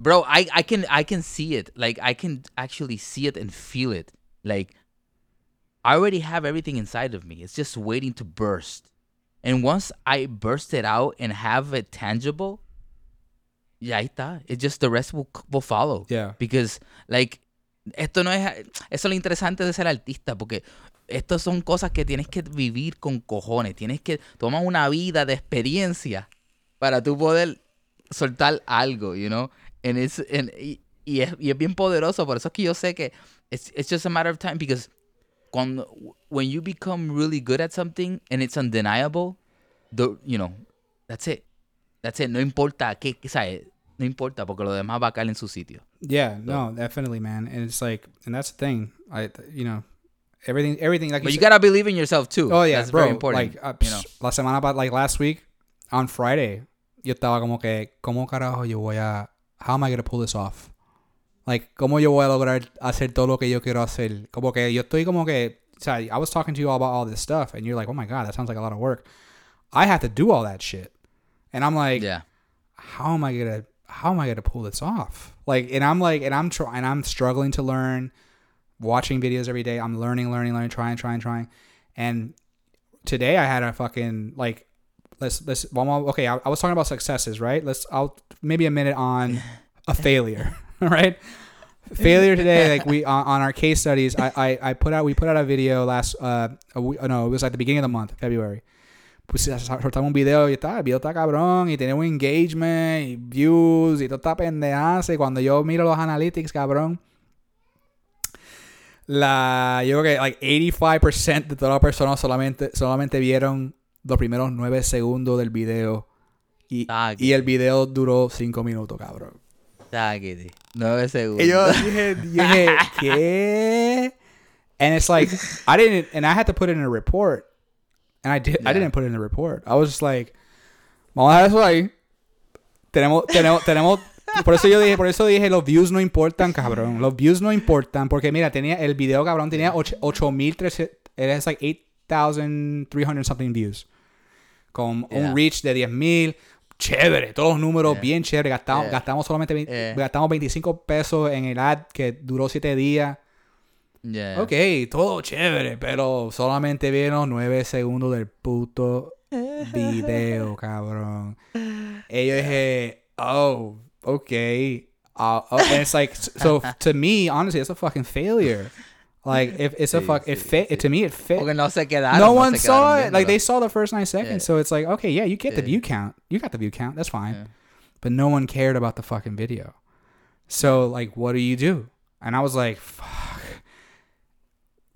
S2: bro, I, I can, I can see it. Like, I can actually see it and feel it. Like, I already have everything inside of me. It's just waiting to burst. And once I burst it out and have it tangible, yeah, ahí está. It's just the rest will, will follow.
S3: yeah,
S2: Because, like, esto no es. Eso es lo interesante de ser artista, porque estas son cosas que tienes que vivir con cojones. Tienes que tomar una vida de experiencia para tú poder soltar algo, you know? And it's, and, y, y es, y es bien poderoso, por eso es que yo sé que it's, it's just a matter of time, because cuando, when you become really good at something and it's undeniable, the, you know, that's it. That's it. No importa qué, ¿sabes? No importa, porque lo demás va a caer en su sitio.
S3: yeah, no, definitely, man. And it's like, and that's the thing. I, you know, everything, everything like
S2: But you
S3: said-
S2: gotta believe in yourself too.
S3: Oh yeah,
S2: That's
S3: bro.
S2: very important.
S3: Like uh,
S2: you know.
S3: la semana like last week on Friday, yo estaba como que cómo carajo yo voy a how am I gonna pull this off? Like cómo yo voy a lograr hacer todo lo que yo quiero hacer? Como que yo estoy como que o sea, I was talking to you all about all this stuff and you're like, "Oh my god, that sounds like a lot of work." I have to do all that shit. And I'm like,
S2: yeah.
S3: how am I gonna how am I gonna pull this off? Like, and I'm like, and I'm trying, and I'm struggling to learn, watching videos every day. I'm learning, learning, learning, trying, trying, trying. And today I had a fucking like, let's let's. Well, okay, I, I was talking about successes, right? Let's. I'll maybe a minute on a failure, right? Failure today, like we on, on our case studies. I, I I put out we put out a video last uh no it was at the beginning of the month February pues soltamos un video y está, el video está cabrón y un engagement y views y todo está pendejazo y cuando yo miro los analytics, cabrón, la, yo creo que like 85% de todas las personas solamente, solamente vieron los primeros 9 segundos del video y,
S2: Sáquete.
S3: y el video duró 5 minutos, cabrón.
S2: Sáquete. Nueve segundos.
S3: Y yo dije, yo dije, ¿qué? And it's like, I didn't, and I had to put it in a report. And I did, I
S2: Yeah.
S3: didn't put it in the report. I was just like, vamos a dejar eso ahí. Tenemos, tenemos, tenemos, por eso yo dije, por eso dije, los views no importan, cabrón. Los views no importan, porque mira, tenía, el video, cabrón, tenía 8,300, it has like 8,300 something views. Con
S2: Yeah.
S3: un reach de 10,000. Chévere, todos los números bien chévere. Gastamos, solamente vein-
S2: Yeah.
S3: gastamos 25 pesos en el ad que duró 7 días.
S2: Yeah.
S3: Ok, todo chévere, pero solamente vieron 9 segundos del puto video, cabrón. Y yo dije, oh, okay. Uh, oh, and it's like, so to me, honestly, it's a fucking failure. Like, if it's a fuck, it
S2: sí,
S3: fit, to me, it fit.
S2: Porque no se quedaron.
S3: no one
S2: se
S3: saw it. Like, they saw the first nine seconds.
S2: Yeah.
S3: So it's like, okay, yeah, you get the
S2: Yeah.
S3: view count. You got the view count. That's fine.
S2: Yeah.
S3: But no one cared about the fucking video. So, like, what do you do? And I was like, fuck.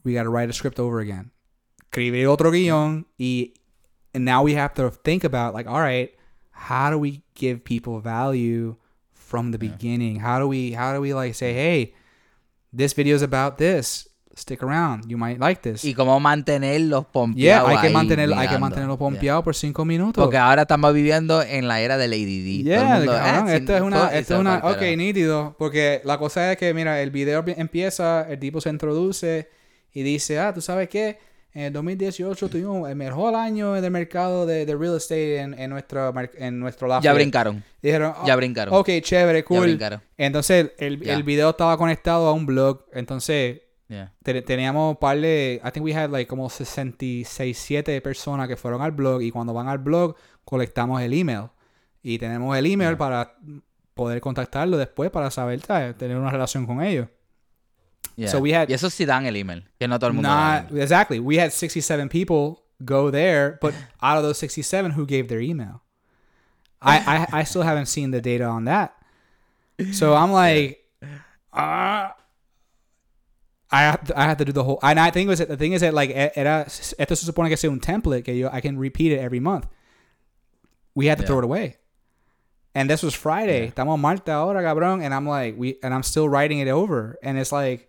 S3: We got to write a script over again. Escribir otro guión. Y, and now we have to think about, like, all right, how do we give people value from the
S2: Yeah.
S3: beginning? How do we, how do we, like, say, hey, this video is about this. Stick around. You might like this.
S2: Y cómo mantenerlos
S3: yeah,
S2: pompeados.
S3: hay que mantenerlo, hay que
S2: mirando.
S3: mantenerlo
S2: Yeah.
S3: pompeado por cinco minutos.
S2: Porque ahora estamos viviendo en la era del ADD.
S3: Yeah,
S2: mundo,
S3: cabrón, esto es una, esto es una, ok, nítido, porque la cosa es que, mira, el video pi- empieza, el tipo se introduce y dice, ah, ¿tú sabes qué? En el 2018 tuvimos el mejor año del mercado de, de real estate en, en, nuestro, en nuestro
S2: Ya
S3: Lafayette".
S2: brincaron.
S3: Dijeron,
S2: Ya
S3: "Oh,
S2: brincaron.
S3: Ok, chévere,
S2: Ya
S3: cool.
S2: brincaron.
S3: Entonces, el,
S2: Ya.
S3: el video estaba conectado a un blog, entonces
S2: Yeah.
S3: te- teníamos un par de, I think we had like como 66, 7 personas que fueron al blog y cuando van al blog colectamos el email y tenemos el email
S2: Yeah.
S3: para poder contactarlo después para saber, ¿sabes? tener una relación con ellos.
S2: Yeah.
S3: So we had-
S2: y eso sí dan el email. Que no todo el mundo el
S3: Not,
S2: email.
S3: exactly. We had 67 people go there, but out of those 67, who gave their email? I, I, I still haven't seen the data on that. So I'm like, ah. I have to, I have to do the whole. And I think it was the thing is that like era esto se supone que sea un template que yo I can repeat it every month. We had to
S2: Yeah.
S3: throw it away. And this was Friday.
S2: Yeah.
S3: Estamos martes ahora, cabrón. And I'm like, we and I'm still writing it over. And it's like,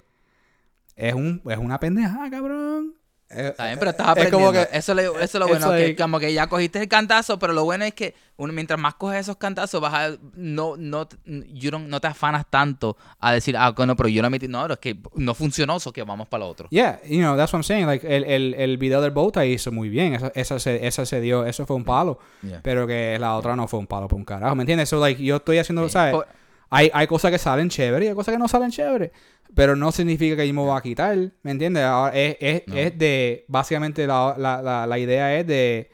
S3: es un es una pendeja, cabrón. Eh,
S2: bien, pero estás
S3: es
S2: aprendiendo.
S3: como que-
S2: eso, le- eso es lo bueno. que
S3: like-
S2: como que ya cogiste el cantazo, pero lo bueno es que uno, mientras más coges esos cantazos, vas a. No, no, you don't- no te afanas tanto a decir, ah, bueno, pero yo lo metí. No, es que no funcionó, eso que vamos para lo otro.
S3: Yeah, you know, that's what I'm saying. Like, el, el, el video del Bowtie hizo muy bien. Esa, esa, se, esa se dio, eso fue un palo.
S2: Yeah.
S3: Pero que la otra no fue un palo por un carajo. ¿Me entiendes? So, like, yo estoy haciendo,
S2: Sí.
S3: ¿sabes?
S2: Por-
S3: Hay, hay cosas que salen chévere y hay cosas que no salen chévere. Pero no significa que yo me voy a quitar. ¿Me entiendes? Ahora es, es,
S2: No.
S3: es de. Básicamente, la, la, la, la idea es de.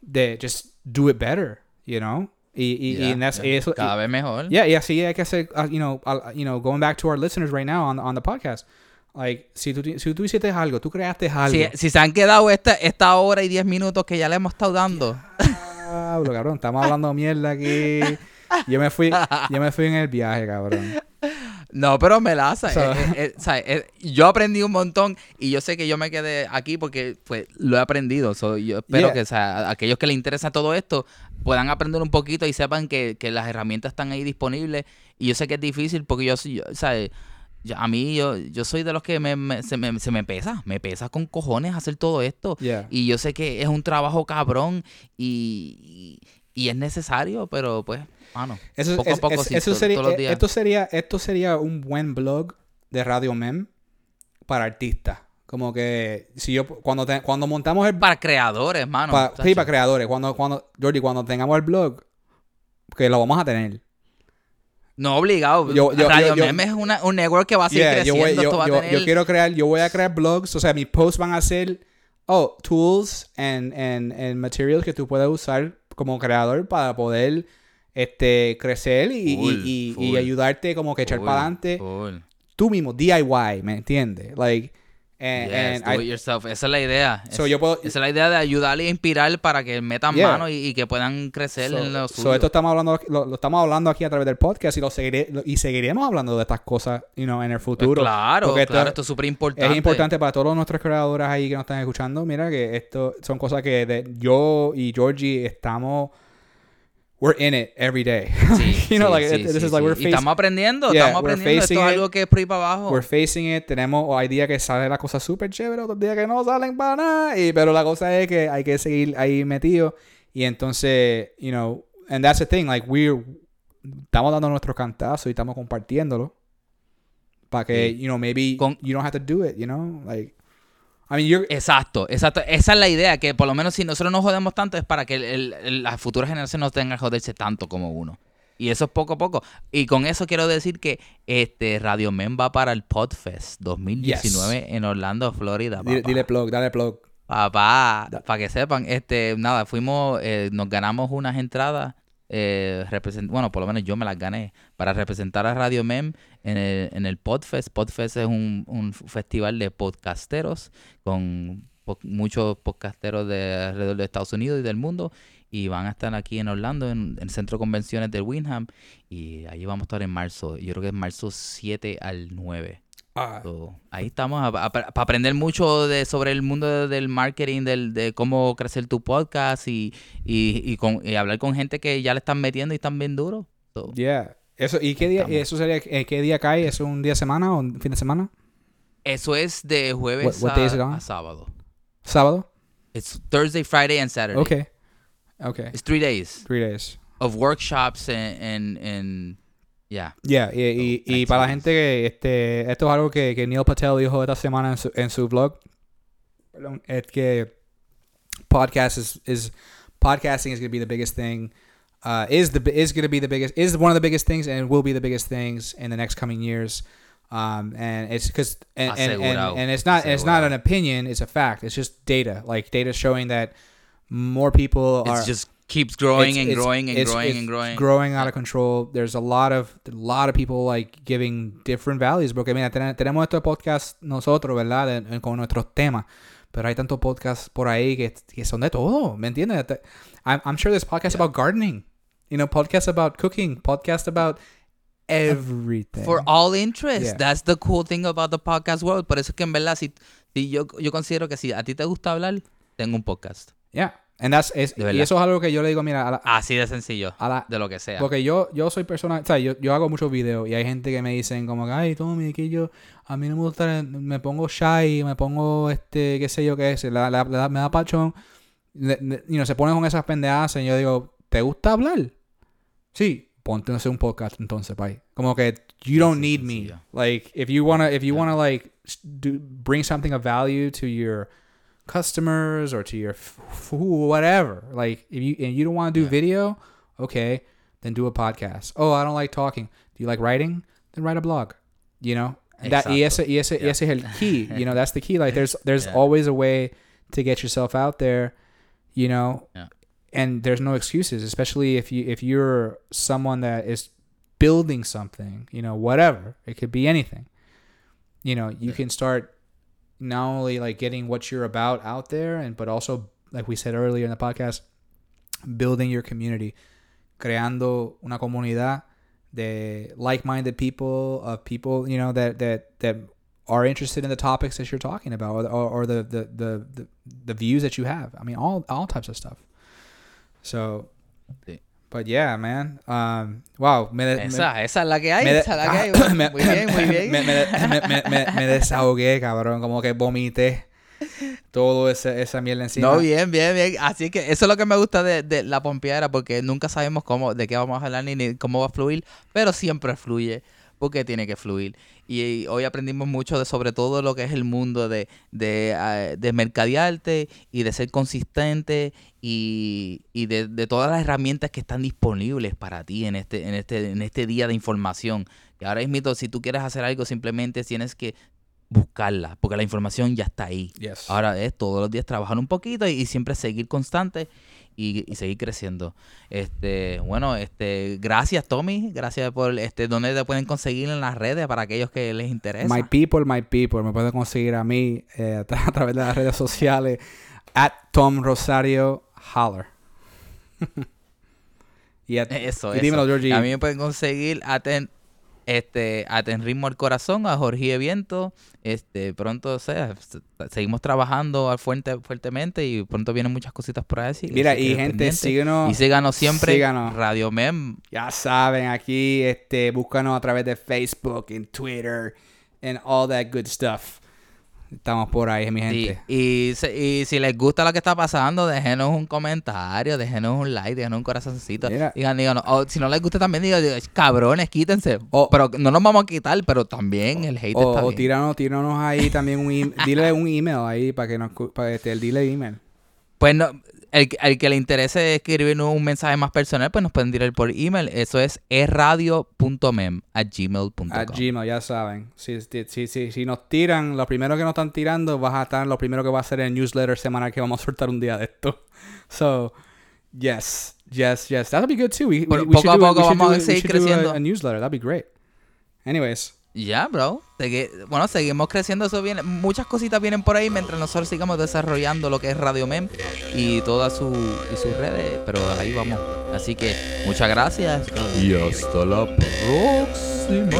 S3: De just do it better, you know? Y, y, y
S2: Yeah,
S3: that's-
S2: yeah.
S3: eso.
S2: Cada vez mejor.
S3: Yeah, y así hay que hacer, uh, you know, uh, you know, going back to our listeners right now on, on the podcast. Like, si tú, si tú hiciste algo, tú creaste algo.
S2: Si, si se han quedado esta, esta hora y diez minutos que ya le hemos estado dando.
S3: Diablo, cabrón, estamos hablando mierda aquí. Yo me fui, yo me fui en el viaje, cabrón.
S2: No, pero melaza.
S3: So-
S2: eh, eh, eh. Eh, yo aprendí un montón y yo sé que yo me quedé aquí porque pues lo he aprendido. So, yo espero
S3: Yeah.
S2: que o sea, aquellos que les interesa todo esto puedan aprender un poquito y sepan que, que las herramientas están ahí disponibles. Y yo sé que es difícil porque yo yo, ¿sabes? Yo- a mí yo, yo soy de los que me, me- se, me, se me pesa, me pesa con cojones hacer todo esto.
S3: Yeah.
S2: Y yo sé que es un trabajo cabrón y, y es necesario, pero pues, mano,
S3: Eso,
S2: poco a poco,
S3: es-
S2: sí,
S3: eso sería,
S2: todos los
S3: eh,
S2: días.
S3: esto sería, esto sería un buen blog de Radio Mem para artistas. Como que si yo cuando te- cuando montamos el
S2: para creadores, mano.
S3: sí, para creadores, cuando cuando Jordi, cuando tengamos el blog que lo vamos a tener.
S2: No obligado.
S3: Yo- yo-
S2: Radio
S3: yo- yo-
S2: Meme es una- un network que va a seguir
S3: Yeah, yo,
S2: creciendo.
S3: voy- yo-
S2: esto va a
S3: yo-
S2: tener-
S3: yo quiero crear, yo voy a crear blogs, o sea, mis posts van a ser, oh, tools and, and, and materials que tú puedes usar como creador para poder este, crecer y, y-
S2: Full,
S3: y- y
S2: full.
S3: ayudarte como que echar para adelante tú mismo, DIY, ¿me entiendes? Like, and,
S2: Yes,
S3: and
S2: do
S3: I-
S2: it yourself. Esa es la idea.
S3: So
S2: Es-
S3: yo puedo-
S2: esa es la idea de ayudarle e inspirar para que metan
S3: Yeah.
S2: mano y, y que puedan crecer
S3: so-
S2: en lo
S3: so
S2: suyo.
S3: esto estamos hablando, lo, lo estamos hablando aquí a través del podcast y lo seguiré, lo- y seguiremos hablando de estas cosas, you know, en el
S2: Pues
S3: futuro.
S2: claro,
S3: Porque esto-
S2: claro, esto es súper importante.
S3: Es importante para todos nuestros creadores ahí que nos están escuchando. Mira que esto son cosas que de- yo y Georgie estamos. We're in it every day.
S2: Sí,
S3: you know,
S2: sí,
S3: like
S2: sí,
S3: this is like we're facing,
S2: estamos aprendiendo,
S3: Yeah,
S2: estamos
S3: we're
S2: aprendiendo. Esto es algo que es por ahí para abajo.
S3: we're facing it. Tenemos, o hay días que sale la cosa súper chévere, otros días que no salen para nada. Y, pero la cosa es que hay que seguir ahí metido. Y entonces, you know, and that's the thing, like we're estamos dando nuestros cantazos y estamos compartiéndolo. Para que, you know, maybe
S2: Con-
S3: you don't have to do it, you know, like. I mean, you're,
S2: Exacto, exacto. Esa es la idea, que por lo menos si nosotros nos jodemos tanto es para que el- el- las futuras generaciones no tengan que joderse tanto como uno. Y eso es poco a poco. Y con eso quiero decir que este Radio Men va para el Podfest 2019 en Orlando, Florida.
S3: dile plug, dale plug.
S2: Papá, para que sepan, este, nada, fuimos, eh, nos ganamos unas entradas, eh, bueno, por lo menos yo me las gané, para representar a Radio Mem en el, en el Podfest. Podfest es un, un festival de podcasteros con muchos podcasteros de alrededor de Estados Unidos y del mundo. Y van a estar aquí en Orlando, en, el centro de convenciones de Winham. Y allí vamos a estar en marzo. Yo creo que es marzo 7 al 9.
S3: Ah,
S2: So, ahí estamos para aprender mucho de sobre el mundo de- del marketing, del, de cómo crecer tu podcast y, y, y con, y hablar con gente que ya le están metiendo y están bien duros. So,
S3: yeah. Eso, ¿Y qué día,
S2: Estamos.
S3: eso sería, eh, qué día cae? ¿Eso es un día de semana o un fin de semana?
S2: Eso es de jueves
S3: What- what
S2: a, a sábado.
S3: Sábado?
S2: It's Thursday, Friday, and Saturday.
S3: Okay. Okay.
S2: It's three days
S3: Three days.
S2: of workshops and, and, and yeah.
S3: Yeah, y, y, y para la gente que este, esto es algo que, que Neil Patel dijo esta semana en su, en su blog, perdón, es que podcast is, is podcasting is going to be the biggest thing, uh, is the is going to be the biggest is one of the biggest things and will be the biggest things in the next coming years. Um, and it's because and, and, and,
S2: Asegurado.
S3: and it's not it's not an opinion, it's a fact. It's just data, like data showing that more people are
S2: just keeps growing
S3: it's-
S2: and
S3: it's-
S2: growing and growing and growing.
S3: growing out of control. There's a lot of a lot of people like giving different values. Porque mira, ten- tenemos estos podcasts nosotros, ¿verdad? Con nuestros temas. Pero hay tantos podcasts por ahí que, que son de todo, ¿me entiendes? I'm, I'm sure there's podcasts about gardening, you know, podcasts about cooking, podcasts about everything.
S2: For all interests.
S3: Yeah.
S2: That's the cool thing about the podcast world. Por eso es que en verdad, si, si yo, yo considero que si a ti te gusta hablar, tengo un podcast.
S3: yeah. And that's, es- y eso es algo que yo le digo, mira, a la,
S2: Así de sencillo.
S3: a la,
S2: De lo que sea.
S3: Porque yo, yo soy persona, o sea, yo, yo hago muchos videos y hay gente que me dicen como que, ay, Tommy, que yo, a mí no me gusta, me pongo shy, me pongo, este, qué sé yo qué es, la, la- la- me da pachón, Le- le- y no se ponen con esas pendejadas y yo digo, ¿te gusta hablar? Sí, ponte a hacer un podcast entonces, bye. Como que, you don't need me. Like, if you wanna, if you wanna like, do, bring something of value to your customers or to your f- whatever. Like if you and you don't want to do
S2: Yeah.
S3: video, okay, then do a podcast. Oh, I don't like talking. Do you like writing? Then write a blog. You know that y ese, y ese, y es el key. You know that's the key. Like there's there's
S2: Yeah.
S3: always a way to get yourself out there. You know,
S2: Yeah.
S3: and there's no excuses, especially if you if you're someone that is building something. You know, whatever it could be anything. You know, you can start not only like getting what you're about out there and but also like we said earlier in the podcast building your community creando una comunidad de like-minded people of people you know that that that are interested in the topics that you're talking about or, or, or the, the, the the the views that you have i mean all all types of stuff so. But yeah man um wow me, me-
S2: Esa, esa es la que hay. esa es la que hay.
S3: ah,
S2: Muy bien, muy bien.
S3: Me, me- desahogué, cabrón. Como que vomité todo ese, esa mierda encima.
S2: No, bien, bien, bien. Así que eso es lo que me gusta de, de la pompeadera, porque nunca sabemos cómo, de qué vamos a hablar ni, ni cómo va a fluir, pero siempre fluye, porque tiene que fluir. Y, hoy aprendimos mucho de sobre todo lo que es el mundo de, de, ah, de mercadearte y de ser consistente y, y de, de todas las herramientas que están disponibles para ti en este, en este, en este día de información. Y ahora mismo, si tú quieres hacer algo, simplemente tienes que buscarla, porque la información ya está ahí.
S3: Yes.
S2: Ahora es todos los días trabajar un poquito y, y siempre seguir constante y, y seguir creciendo. Este, bueno, este, gracias Tommy, gracias por este, dónde te pueden conseguir en las redes para aquellos que les interesa.
S3: My people, my people. Me pueden conseguir a mí eh, a, tra- a través de las redes sociales. At Tom Rosario Holler. y at-
S2: Eso,
S3: y dímelo,
S2: eso.
S3: Georgie.
S2: A mí me pueden conseguir a ten, este, a Ten Ritmo al Corazón, a Jorge Viento. Este, pronto, o sea, seguimos trabajando al fuerte, fuertemente y pronto vienen muchas cositas por ahí.
S3: Mira, y gente, síguenos.
S2: Y síganos siempre.
S3: síganos.
S2: Radio Mem.
S3: Ya saben, aquí, este, búscanos a través de Facebook, en Twitter, and all that good stuff. Estamos por ahí, mi gente.
S2: y, se- y si les gusta lo que está pasando, déjenos un comentario, déjenos un like, déjenos un corazoncito.
S3: Mira.
S2: Digan, díganos, o si no les gusta también, digan, digan, cabrones, quítense.
S3: O-
S2: pero no nos vamos a quitar, pero también el hate
S3: O,
S2: está
S3: o
S2: bien.
S3: tíranos, tíranos ahí también un email. dile un email ahí para que nos... Para este, dile email.
S2: Pues no, el, el que le interese escribirnos un mensaje más personal, pues nos pueden tirar por email. Eso es erradio.mem a gmail.com.
S3: A Gmail, ya saben. Si, si, si, si, nos tiran, lo primero que nos están tirando, vas a estar lo primero que va a ser el newsletter semanal que vamos a soltar un día de esto. So, yes, yes, yes. That'll be good too. We, we, we
S2: poco a
S3: do,
S2: poco
S3: we should
S2: vamos
S3: do
S2: a
S3: we
S2: seguir
S3: do
S2: creciendo.
S3: A, a newsletter, that'd be great. Anyways,
S2: Ya, bro. Segui- bueno, seguimos creciendo. Eso viene, muchas cositas vienen por ahí mientras nosotros sigamos desarrollando lo que es Radio Mem y todas su, y sus redes. Pero ahí vamos. Así que muchas gracias. Y hasta la próxima.